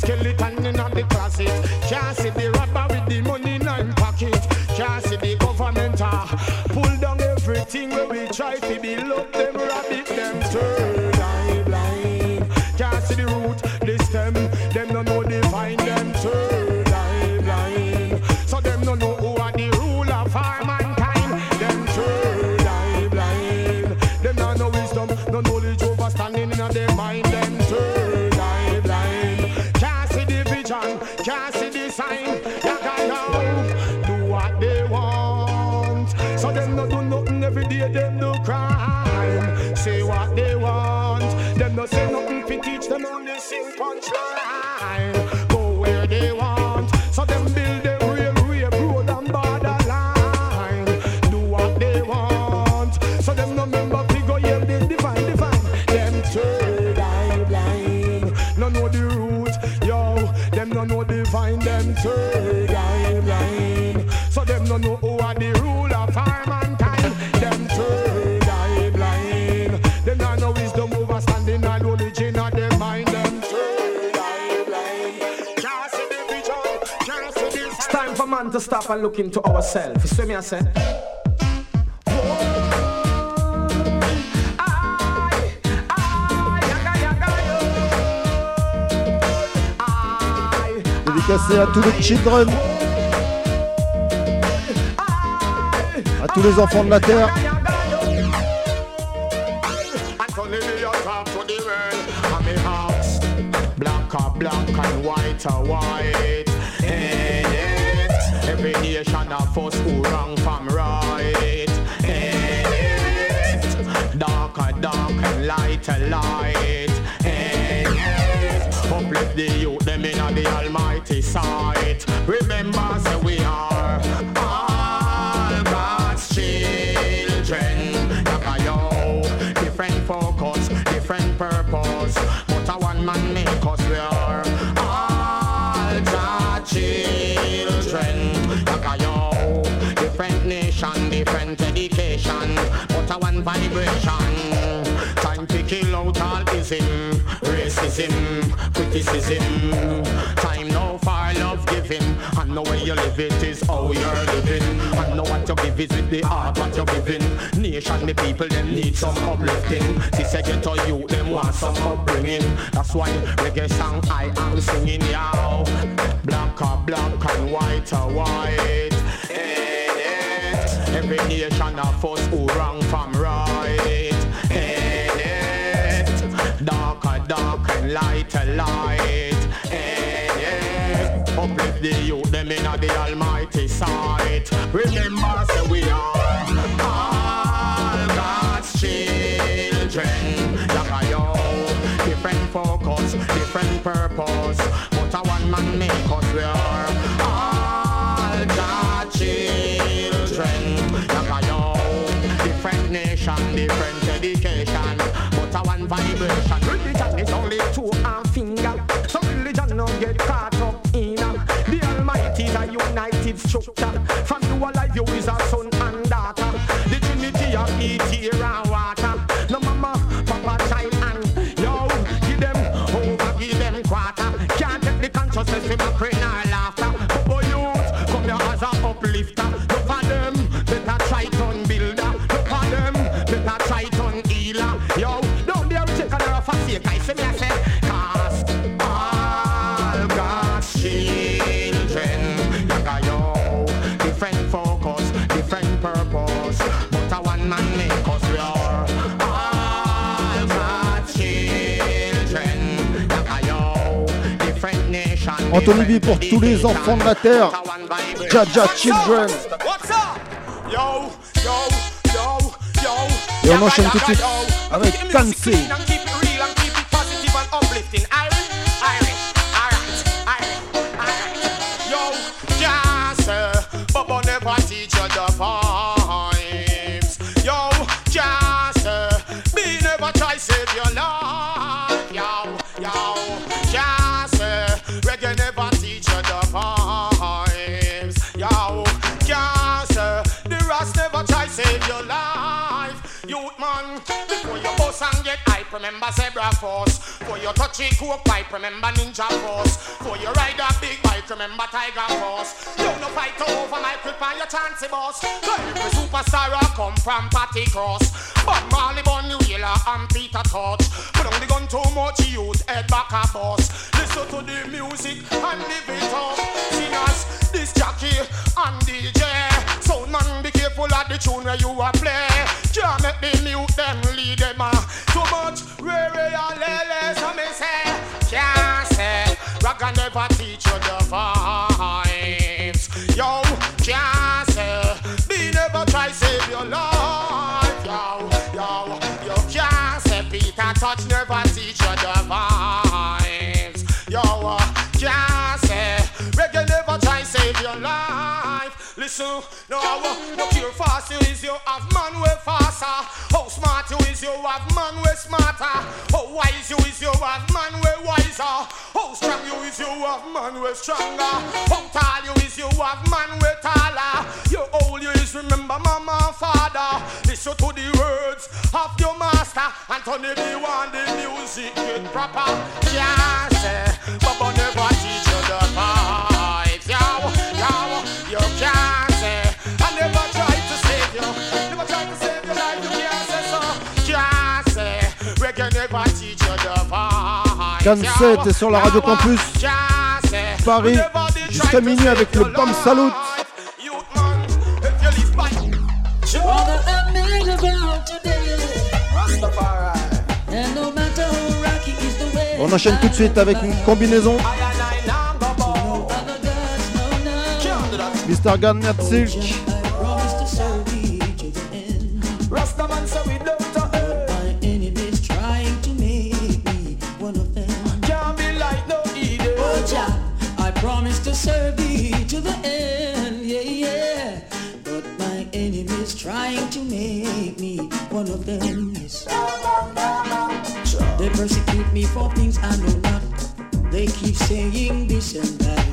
skeleton in the closet. Can't see the rapper with the money in her pocket. Can't see the government ah, pull down everything where we try to build up vision, can't see the sign. Yaga yo, do what they want. So them no do nothing every day. Them do crime. Say what they want. Them no say nothing fi teach them only sing punchline. Man to stop and look into ourselves. You see? Dédicacé à tous les children. À tous les enfants de la terre. It Uplift the youth them in the almighty sight. Remember say we are all God's children. Yaka yo. Different focus, different purpose. But a one man make us we are all God's children. Yaka yo. Different nation, different education. But a one vibration out Racism, criticism. Time now for love giving. And know where you live it is how you're living. And know what you give is with the heart what you're giving. Nation, the people, them need some uplifting. See, say get to you, them want some upbringing. That's why reggae song I am singing, yow Black or black and white or white. Every nation of us who wrong from light a light. Eh, eh. Uplift the youth, them in the almighty sight. Remember, say we are all God's children. Like yo Different focus, different purpose. But a one man make us we are all God's children. Like yo Different nation, different education. But a one vibration Anthony B pour tous les enfants de la terre. Jaja Children. Et on enchaîne tout de suite avec Kansé. Remember zebra force. For your touchy coke pipe, remember ninja force. For your ride a big bike, remember tiger force. You no fight over my grip and your chancy boss. Every superstar a come from party cross. Bob Marley New Yellow and Peter Tosh. Put on the gun too much, youth head back a boss. Listen to the music and live it up. Singers, this Jackie and DJ. So man, be careful of the tune where you are play. Can't make the mute them lead them uh. Much rare and lele, so me say. Can't say, rock and never teach you the vibes. Yo, can't say, be never try save your life. Listen, no, uh, no cure fast you is you have man way faster. How smart you is you have man way smarter. How wise you is you have man way wiser. How strong you is you have man way stronger. How tall you is you have man way taller. You old you is remember mama and father. Listen to the words of your master. Anthony B want the music get proper. Yeah, say, Baba never teach vibes. Canset est sur la Radio Campus Can't say. Paris jusqu'à minuit avec le Bam Salute. Youth man, if you live by Brother, I'm made about today. Rastafari. And no matter how rocky is the way. On enchaîne tout de suite avec une combinaison I and I persecute me for things I know not. They keep saying this and that.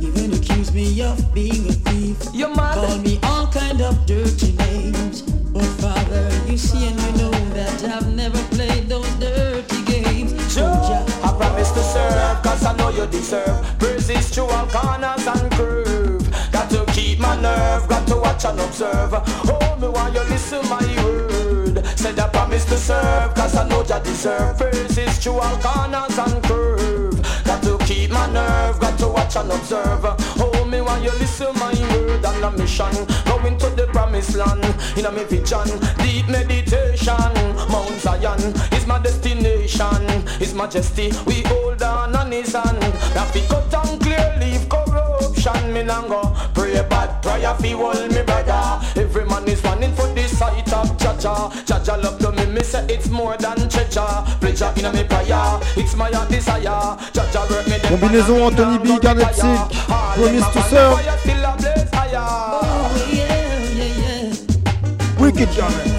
Even accuse me of being a thief. You mad? Call me all kind of dirty names. But Father, you see and you know that I've never played those dirty games. Joe, Oh, I promise to serve, cause I know you deserve Praises through all corners and curve Got to keep my nerve, got to watch and observe Oh, me want you listen my word Said I promise to serve, cause I know you deserve Praises through all corners and curve. Got to keep my nerve, got to watch and observe. Oh, me while you listen my word on a mission. Going to the promised land, in a me vision. Deep meditation, Mount Zion is my destination. His majesty, we hold on on his hand. That we cut and clear, leave corruption. Me now go pray bad prayer fi hold me brother. Every man is running for the sight of Jaja Jaja love to say it's more than treasure Pleasure in me prayer, it's my desire Jaja work me Combinaison Anthony now B, Garnett. Silk, Promise to serve. oh yeah, yeah, yeah. Wicked Garnett.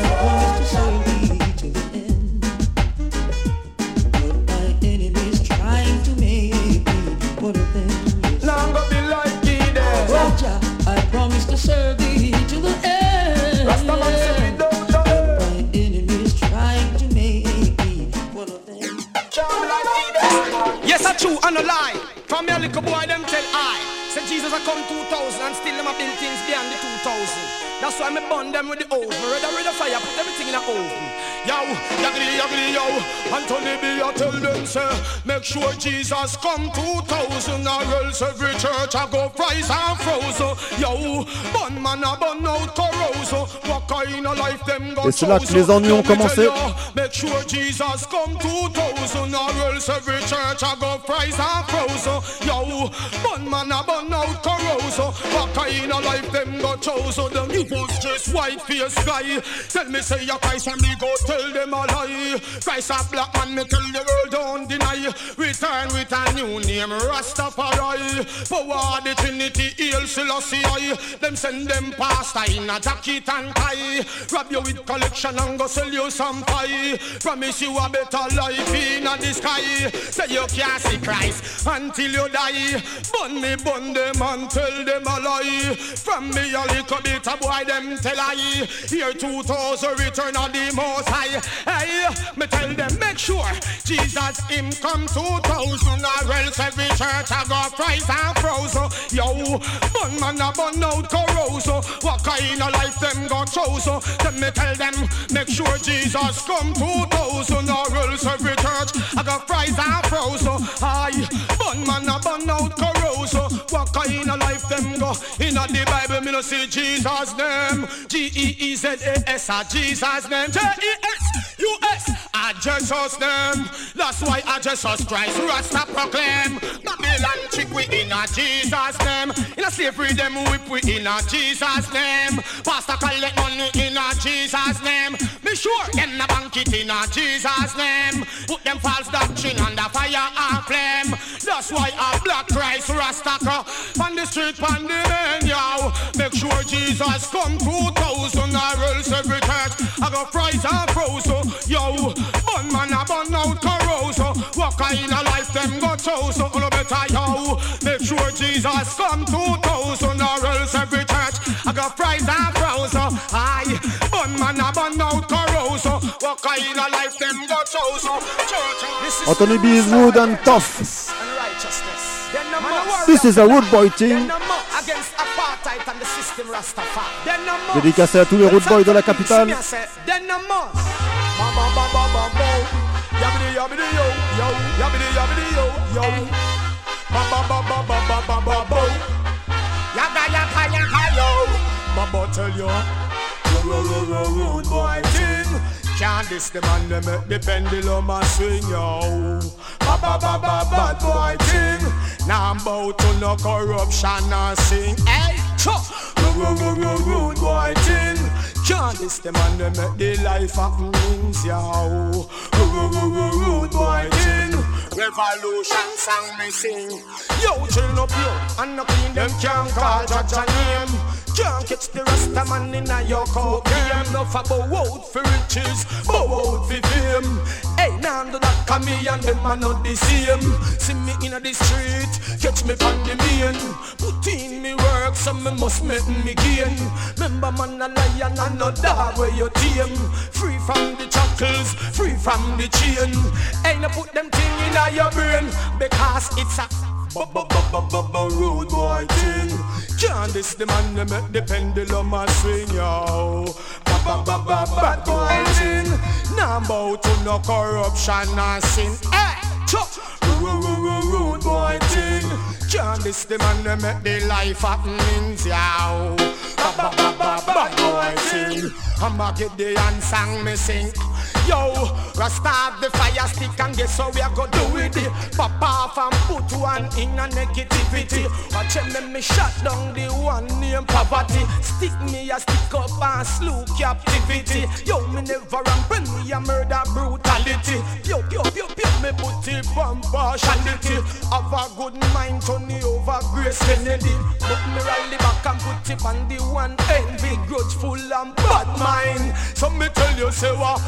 promise serve true and a lie. From me a little boy, them tell I. Say Jesus I come 2000 and still them a build things beyond the 2000. That's why me burn them with the oven. Ready with the fire, put everything in the oven. Yo, yaggly, yaggly, yo. Anthony B, I tell them, say, make sure Jesus come 2000 or else every church I go fries and frozen. Yo, bun man a bun out corroso. What kind of life them Et c'est là que les ennuis ont commencé. Make sure Jesus come 2000 or else every church I go fries and frozen. Yo, bun man a bun out corroso. What kind of life them choose? Them evils just white face guy. Tell me say you Christ and me go tell them a lie. Christ a black man, me tell the world don't deny. Return with a new name, Rastafari. Power the Trinity, Hail Selassie. Them send them pastor in a jacket and tie. Rob you with collection and go sell you some pie. Promise you a better life in the sky. Say you can't see Christ until you die. Bun me, bun them and tell them a lie. From me a bit of boy them tell I Year 2000 return of the most high. Hey, me tell them make sure Jesus him come 2000 Or else every church I got price and frozen Yo, bun man a bun out corroso What kind of life them got chosen? Then me tell them make sure Jesus come 2000 Or else every church I got price and frozen Aye, bun man a bun out corroso What kind of life them go? In the Bible me no see Jesus name. G-E-E-Z-A-S a Jesus name. J-E-S-U-S a Jesus name. That's why a Jesus Christ Rasta proclaim. Babylon trick we in a Jesus name. In a slavery them whip we in a Jesus name. Pastor collect money in a Jesus name. Be sure them na bank it in a Jesus name. Put them false doctrine under fire and flame. That's why a black Christ Rasta On the street, on the main, yo. Make sure Jesus come 2000 or else every church. I got fries and frozen, yo. Bun man a bun out corroso What kind of life them got chose So no better, yo. Make sure Jesus come 2000 or else every church. I got fries and frozen Aye, bun man a bun out corroso Anthony B is rude and tough. This is a rude boy thing. Dédicacé à tous les rude boys de la capitale. Can't this the man that make the pendulum a swing yo. Ba ba ba ba bad boy thing Now I'm about to no corruption and sing. Hey, chop Rude boy thing Can't this the man that make the life happenings yo. Rude boy thing Revolution song me sing. Yo, chill no pure And no clean them can't call judge name Can't catch the rasta man in a your coke game Enough about out for riches, bow out for fame. Hey, now do that come me and them are not the same. See me in the street, catch me from the main. Put in me work, so me must make me gain. Remember man a lion and no dog where you tame. Free from the shackles, free from the chain. Hey, now put them thing in a your brain Because it's a rude boy thing Can't this the man that make the pendulum a swing yo. Ba ba ba ba Bad boy thing Now about to no corruption and sin. Eh, hey, chop Rude boy thing Can't this the man that make the life happenings yo. Ba ba ba ba Bad boy thing I'ma get the song me sing Yo, Rasta have the fire stick and guess how we are gonna do it. Pop off and put one in a negativity. Watch them let me shut down the one named poverty. Stick me a stick up and slew captivity. Yo, me never run when me a murder brutality. Yo, yo, yo, yo, me put it on partiality Have a good mind, Tony over Grace Kennedy. But me rally back and put it on the one envy. Grudgeful and bad mind. So me tell you, say what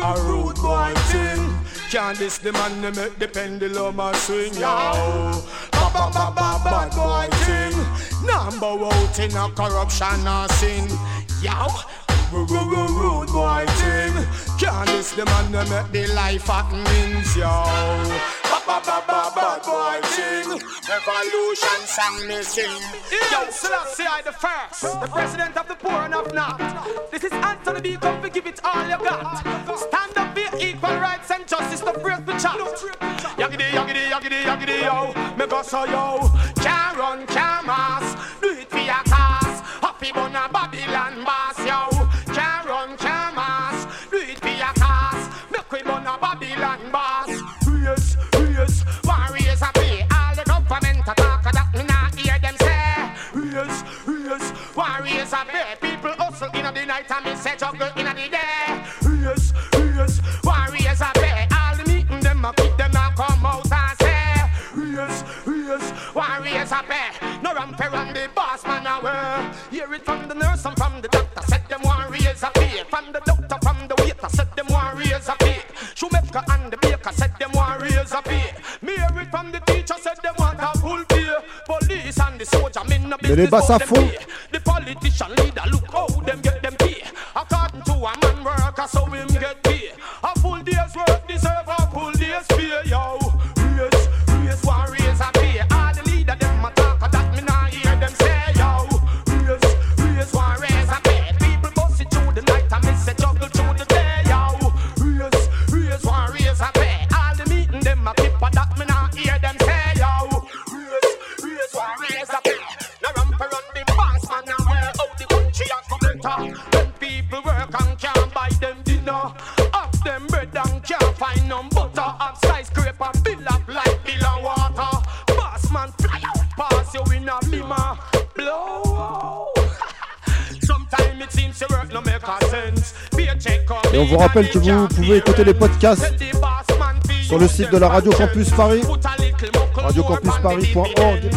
a rude boy thing. Can't this the man that make the pendulum a swing yo. Ba ba ba ba bad boy thing. Number out in a corruption and sin Yo Rude boy thing. Can't this the man that make the life happenings yo. Ba ba ba ba bad boy thing. Revolution song me sing Yo Selassie I the first. The president of the poor and of not. This is Anthony B. Come to give it all you got. Stand up for equal rights and justice. To break the chat Yaggedy yaggedy yaggedy yaggedy yo. Me go so yo. Can't run can't mass. Do it for your cause. Happy a Babylon boss the night and me say juggle in the day Yes, yes Warriors a pay all the meeting them a keep them a come out and say. Yes, yes Warriors a pay no ramp around the boss man away. Hear it from the nurse and from the doctor. Said them warriors a pay From the doctor from the waiter. Said them warriors a pay Shoemaker and the baker. Said them warriors a pay Me hear it from the teacher. Said them want a full pay Police and the soldier me no Mais les business basses how à them Cause so him get paid. On vous rappelle que vous pouvez écouter les podcasts sur le site de la Radio Campus Paris, radiocampusparis.org.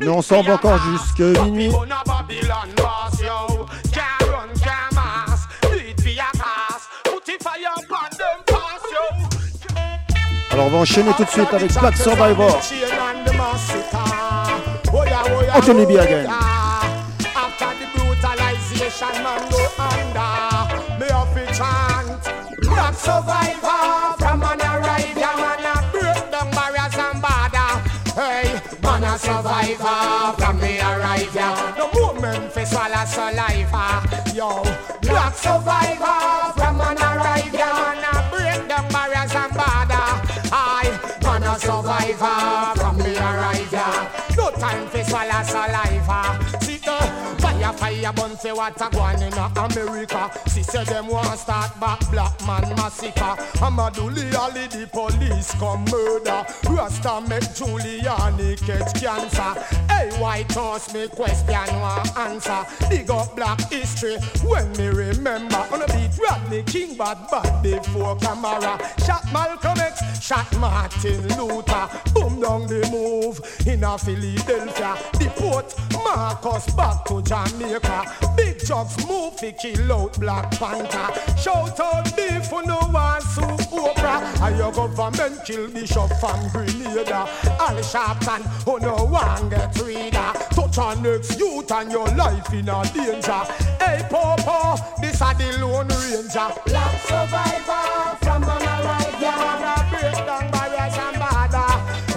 On est ensemble encore jusqu'à minuit. Alors on va enchaîner tout de suite avec Black Survivor. Anthony B oh again. After the brutalization, man go under. Me to chant. Black survivor from an arrive, yeah, man a break down barriers and border. Hey, man a survivor from me arrive, yeah. No moment for swallow saliva, yo. Black survivor from an arrive, yeah, man a break down barriers and border. I, man a survivor time for swallow saliva. The fire, bun say what a go in America. See say them want start back black man massacre. Amadou Diallo the police come murder. Rasta make Giuliani catch cancer. Hey, White House me question one answer. Dig up black history when me remember. On a beat Rodney King bad bad before camera. Shot Malcolm X, shot Martin Luther. Boom down the move in a Philadelphia. Deport Marcus back to Big jobs move to kill out Black Panther. Shout out beef for no one sue Oprah. And your government kill Bishop from Grenada. Al Sharpton who no one get reader. Touch on next youth and your life in a danger. Hey Popo, this a the Lone Ranger. Black survivor from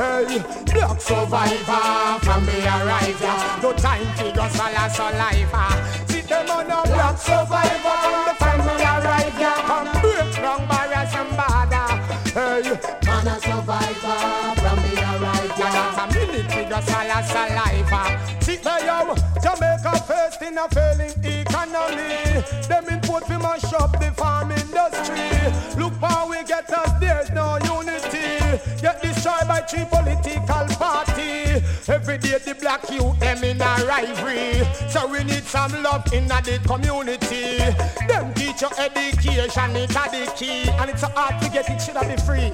Hey, black survivor from me arrive ya. No time to go swallow saliva. See them on a black survivor from the family arrive ya. And break down barriers and border. Hey, man a survivor from me arrive ya. Minute to go swallow saliva. See there yo, Jamaica first in a failing economy. Them import we mash up the farm industry. Look how we get us, by political party. Every day the black youth them in a rivalry. So we need some love in the community. Them teach you education, it's a the key. And it's so hard to get it, should be free.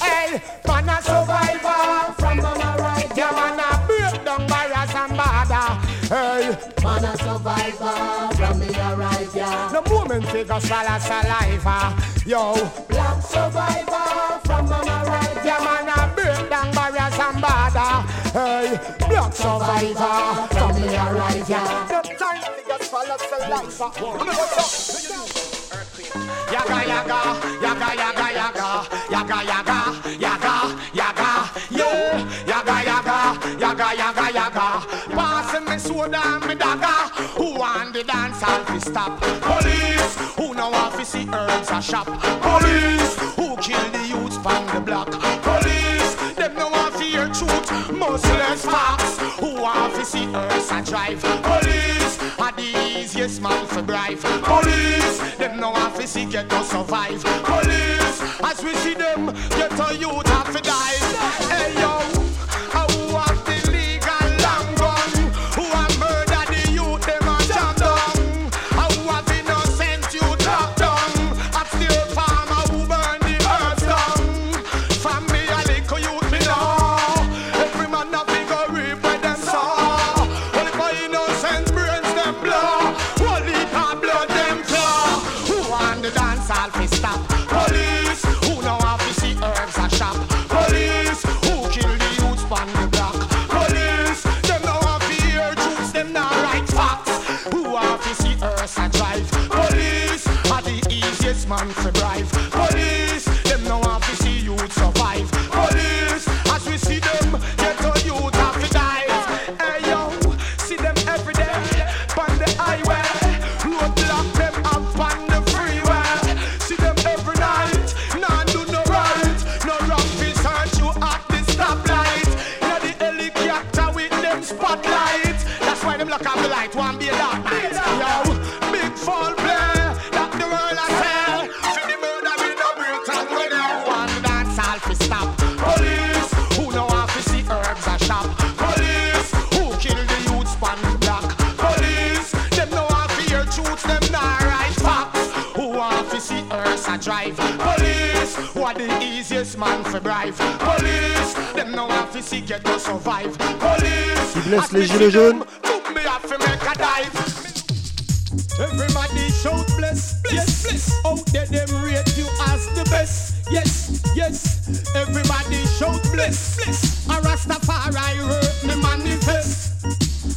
Hey, man a survivor from mama right. Yeah, man a break down barriers and border. Hey, man a survivor from me arrive, yeah. No moment figure swallow saliva. Yo, black survivor from mama barriers and. Hey, black survivor from me arrive, yeah. No time figure swallow saliva. I'm Yaga yaga, yaga yaga yaga, yaga yaga, yaga yaga, yeah. Yaga yaga, yaga yaga yaga. Passing me soda and me dagger. Who want the dance all fi stop? Police, who know want fi see herbs a shop? Police, who kill the see herbs a drive? Police, are the easiest man for bribe. Police, them no want fi see get to survive. Police, as we see them, get Versace. Police, Qui blesse as les gilets jaunes. took me have to make a dive. Everybody shout bless, bless, bless. Oh, Out there them rate you as the best. Yes, yes. Everybody shout bless, bless. A Rastafari word me manifest.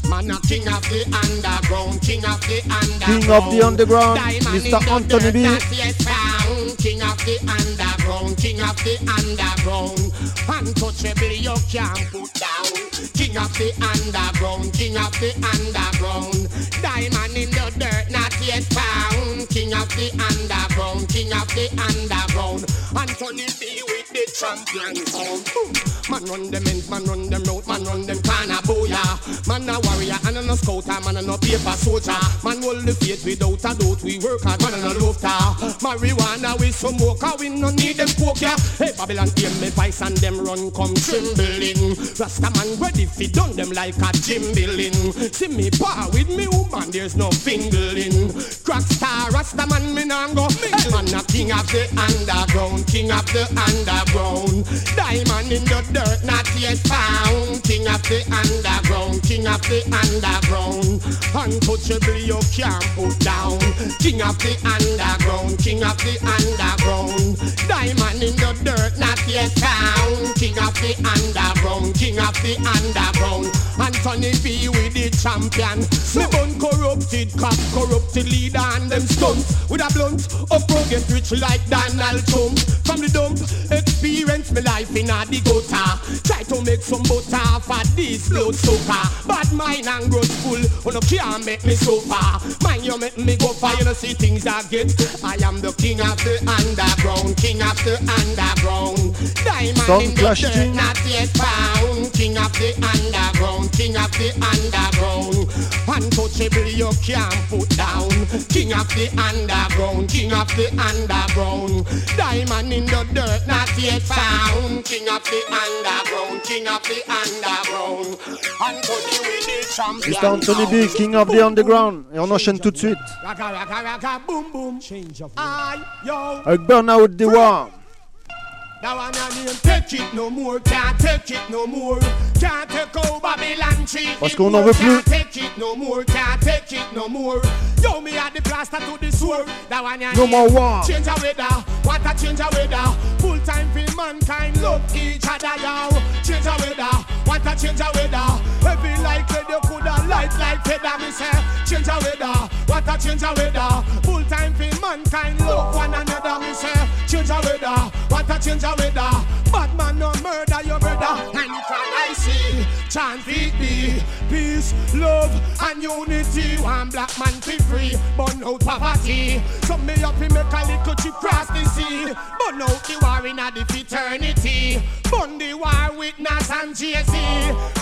Man a king of the underground, king of the underground. King of the underground, Mr. Anthony B. that yet found. King of the underground, king of the underground. Untouchable you can't put of the underground, king of the underground. Diamond in the dirt not yet found. King of the underground, king of the underground. Anthony B champion sound. Man run them in, man run them out, man run them corner booyah. Man a warrior and a no scouter, man a no paper soldier. Man hold the faith without a doubt, we work hard, man a no lofter. Marijuana we smoke, and we no need them coke ya. Hey Babylon hear me voice and them run come trembling. Rasta man ready fi done them like a gymbilling. See me par with me woman, there's no fingling. Crack star, Rasta man me nah go. Hey, man a king of the underground, king of the underground. Diamond in the dirt, not yet found. King of the underground, king of the underground. Untouchable you can't put down. King of the underground, king of the underground. Diamond in the dirt, not yet found. King of the underground, king of the underground. Anthony B with the champion. Me bun corrupted cop, corrupted leader and them stunt with a blunt. Up get rich like Donald Trump. From the dump, experience me life in a the gutter. Try to make some butter for this blood sucker. Bad mind and grudgeful, oh no can't make me so far. Mind you make me go far, you know see things I get. I am the king of the underground, king of the underground. Diamond Sound in the dirt, not yet found. King of the underground, king of the underground. Untouchable you can't put down. King of the underground, king of the underground. Diamond in the dirt, not yet found. King of the underground, king of the underground. Anthony with the champion. Mr. Anthony B, King of the Underground. Et on enchaîne tout de suite Raka, raka, raka, boom, boom. Change of Aye, yo. avec Burnout The War. Now I'm not name take it no more, can't take it no more. Can't take over Babylon tree. Parce qu'on n'en veut plus. Can't take it no more, can't take it no more. Yo, me add the plaster to the sword. That one ya No name. more war. Change a weather, what a change a weather. Full time for mankind, love each other, yo. Change a weather, what a change a weather. Heavy like you coulda light like feather, me say. Change a weather, what a change a weather. Full time for mankind, love one another, me say. Change a weather, what a change a weather. Bad man no murder your brother, and it can I see. Chant feed me, peace, love, and unity. One black man be free, burn out poverty. Some me up in make a little trip cross the sea. Burn out the war in a the fraternity. Burn the war with Nas and Jay-Z.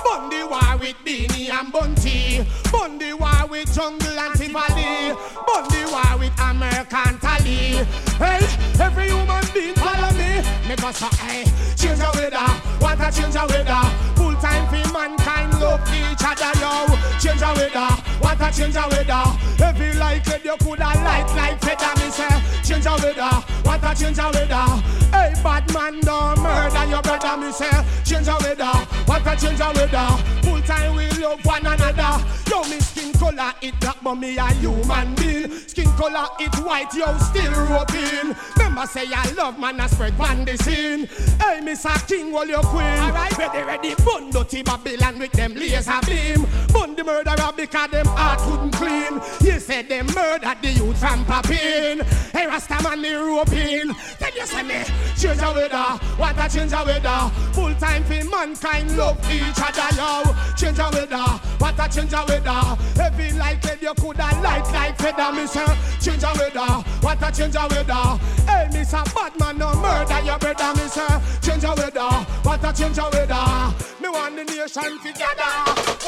Burn the war with Beenie and Bounty. Burn the war with Jungle and Tivoli. Burn the war with American Tally. Hey, every human being follow me. Make us a hey, change the weather. What a change the weather. Time for mankind, love each other, yo. Change the weather. What a change the weather. Every like it, you coulda light like feather, me say. Change the weather. What a change the weather. Hey, bad man, don't murder your brother, me say. Change the weather. What a change the weather. Full time we love one another. Yo, me skin color it black, but me a human being. Skin color it white, yo, still roping. Remember say I love man, I spread pan the scene. Hey, Miss king, all your queen. Alright, ready, ready, bun dirty Babylon with them laser beam. Bun the murderer because them heart couldn't clean. You said them murdered the youth from Papine. Hey, Rasta man, the roping. Then you say me, change the weather. What a change the weather. Full time for mankind, love each other, yo. Change the weather. What a change the weather. Heavy like lead, you coulda light like feather, me say. Change the weather. What a change the weather. Hey, miss a bad man, no murder your brother, me say. Change the weather. What a change the weather. Me want the nation together.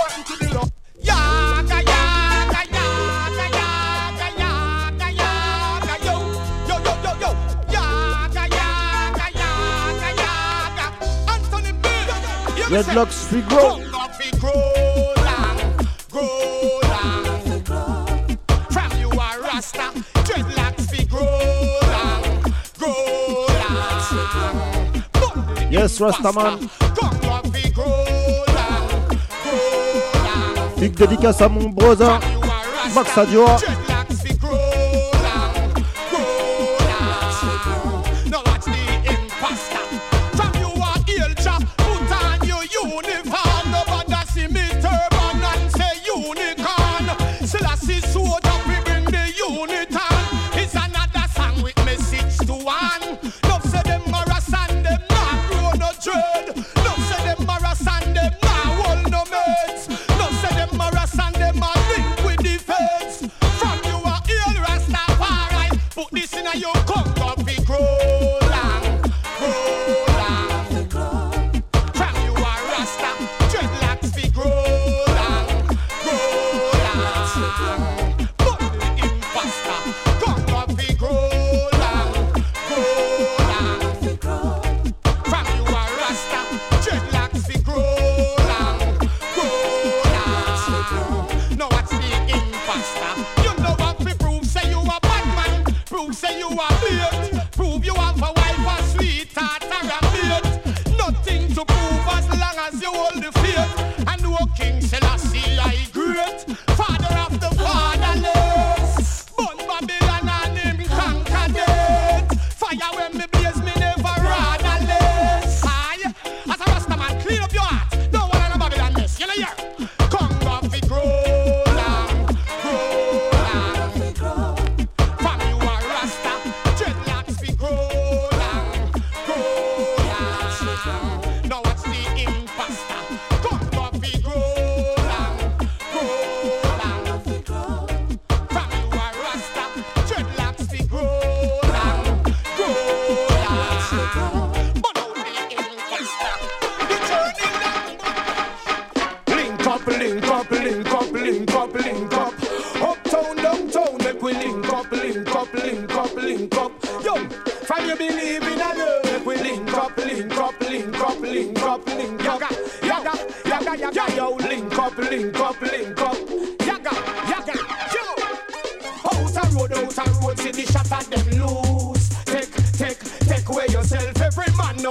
One to the love. Yaga, yaga, yaga, yaga, yaga, yaga, yo. Yo, yo, yo, yo. Yaga, yaga, yaga, yaga. Anthony B. You me say, Dreadlocks free grow. Grow long, grow long. From you Rasta, dreadlocks grow long, grow long. Yes, Rastaman. Big dédicace à mon brother Max Adior.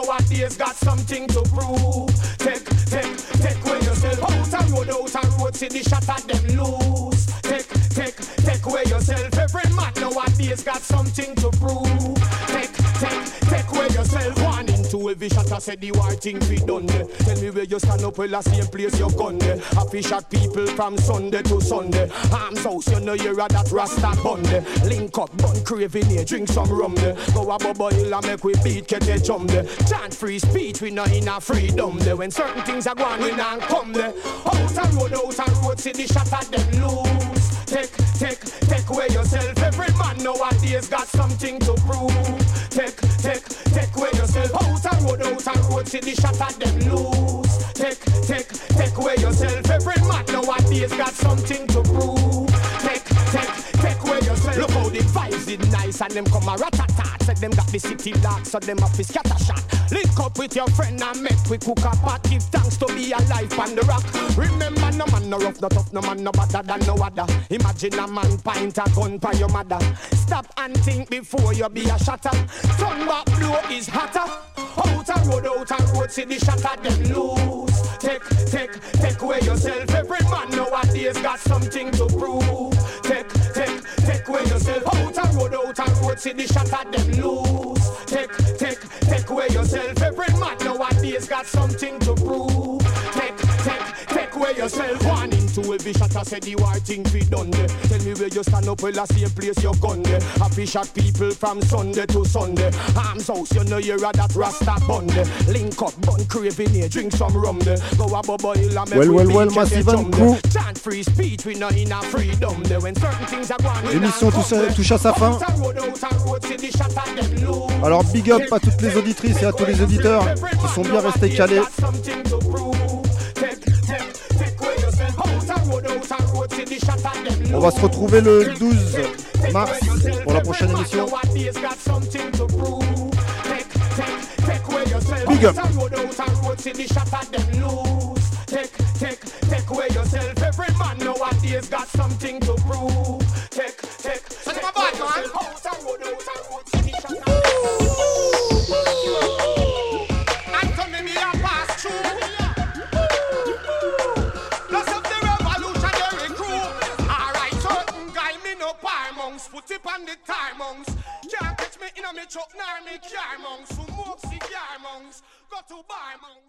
Nowadays got something to prove. Take, take, take away yourself. Out a road, out a road, see the shot at them loose. Take, take, take away yourself. Every man nowadays got something I said the war thing be done. there. Tell me where you stand up, well, I same place your gun there. Happy shot people from Sunday to Sunday. Arms house, you know you're at that Rasta bun. Link up, bun craving here, drink some rum. Go a bubble hill and make we beat, get a jump there. Chant free speech, we not in a freedom there. When certain things are going, we not come there. Out a road, out a road, see the shot at them loose. Take, take, take away yourself. Every man nowadays got something to prove. Take, take, take away yourself. Out a road, out a road, see the shot at them loose. Take, take, take away yourself. Every man nowadays got something to prove. Take, take, away yourself. Look how the vibes is nice and them come a rat-a-tat. Said them got the city locked, so them have to scatter shot. Link up with your friend and make we cook a pot. Give thanks to be alive on the rock. Remember, no man no rough, no tough, no man no better than no other. Imagine a man pint a gun by your mother. Stop and think before you be a shatter. Turn back blow is hotter. Out a road, out a road, see the shatter them loose. Take, take, take away yourself. Every man nowadays got something to prove. Take, take, away yourself. Out a road, out a road, see the shatter them loose. Take, take, take away yourself. Every man nowadays got something to prove. Take, take, take away yourself. One into every shot, I said the war thing be done there. Tell me where you stand up, well, I see a place your gun there. Happy shot people from Sunday to Sunday. Arms house, you know you're a that Rasta bun there. Link up, bun craving here, drink some rum there. Go a bubble hill and make Well, we well, beat, well, get Massive a and drum crew. there. Chant free speech, we know in a freedom there. When certain things are going, we L'émission touche touche à sa fin. Alors big up à toutes les auditrices et à tous les auditeurs qui sont bien restés calés. On va se retrouver le 12 mars pour la prochaine émission. Big up. Take, take, take away yourself. Every man nowadays got something to prove. Take, take, take away yourself. Out a road, out a road, see the shot put it on the time monks. Can't catch me in a me truck, nor me car monks. Who moves the car monks? Got to buy monks.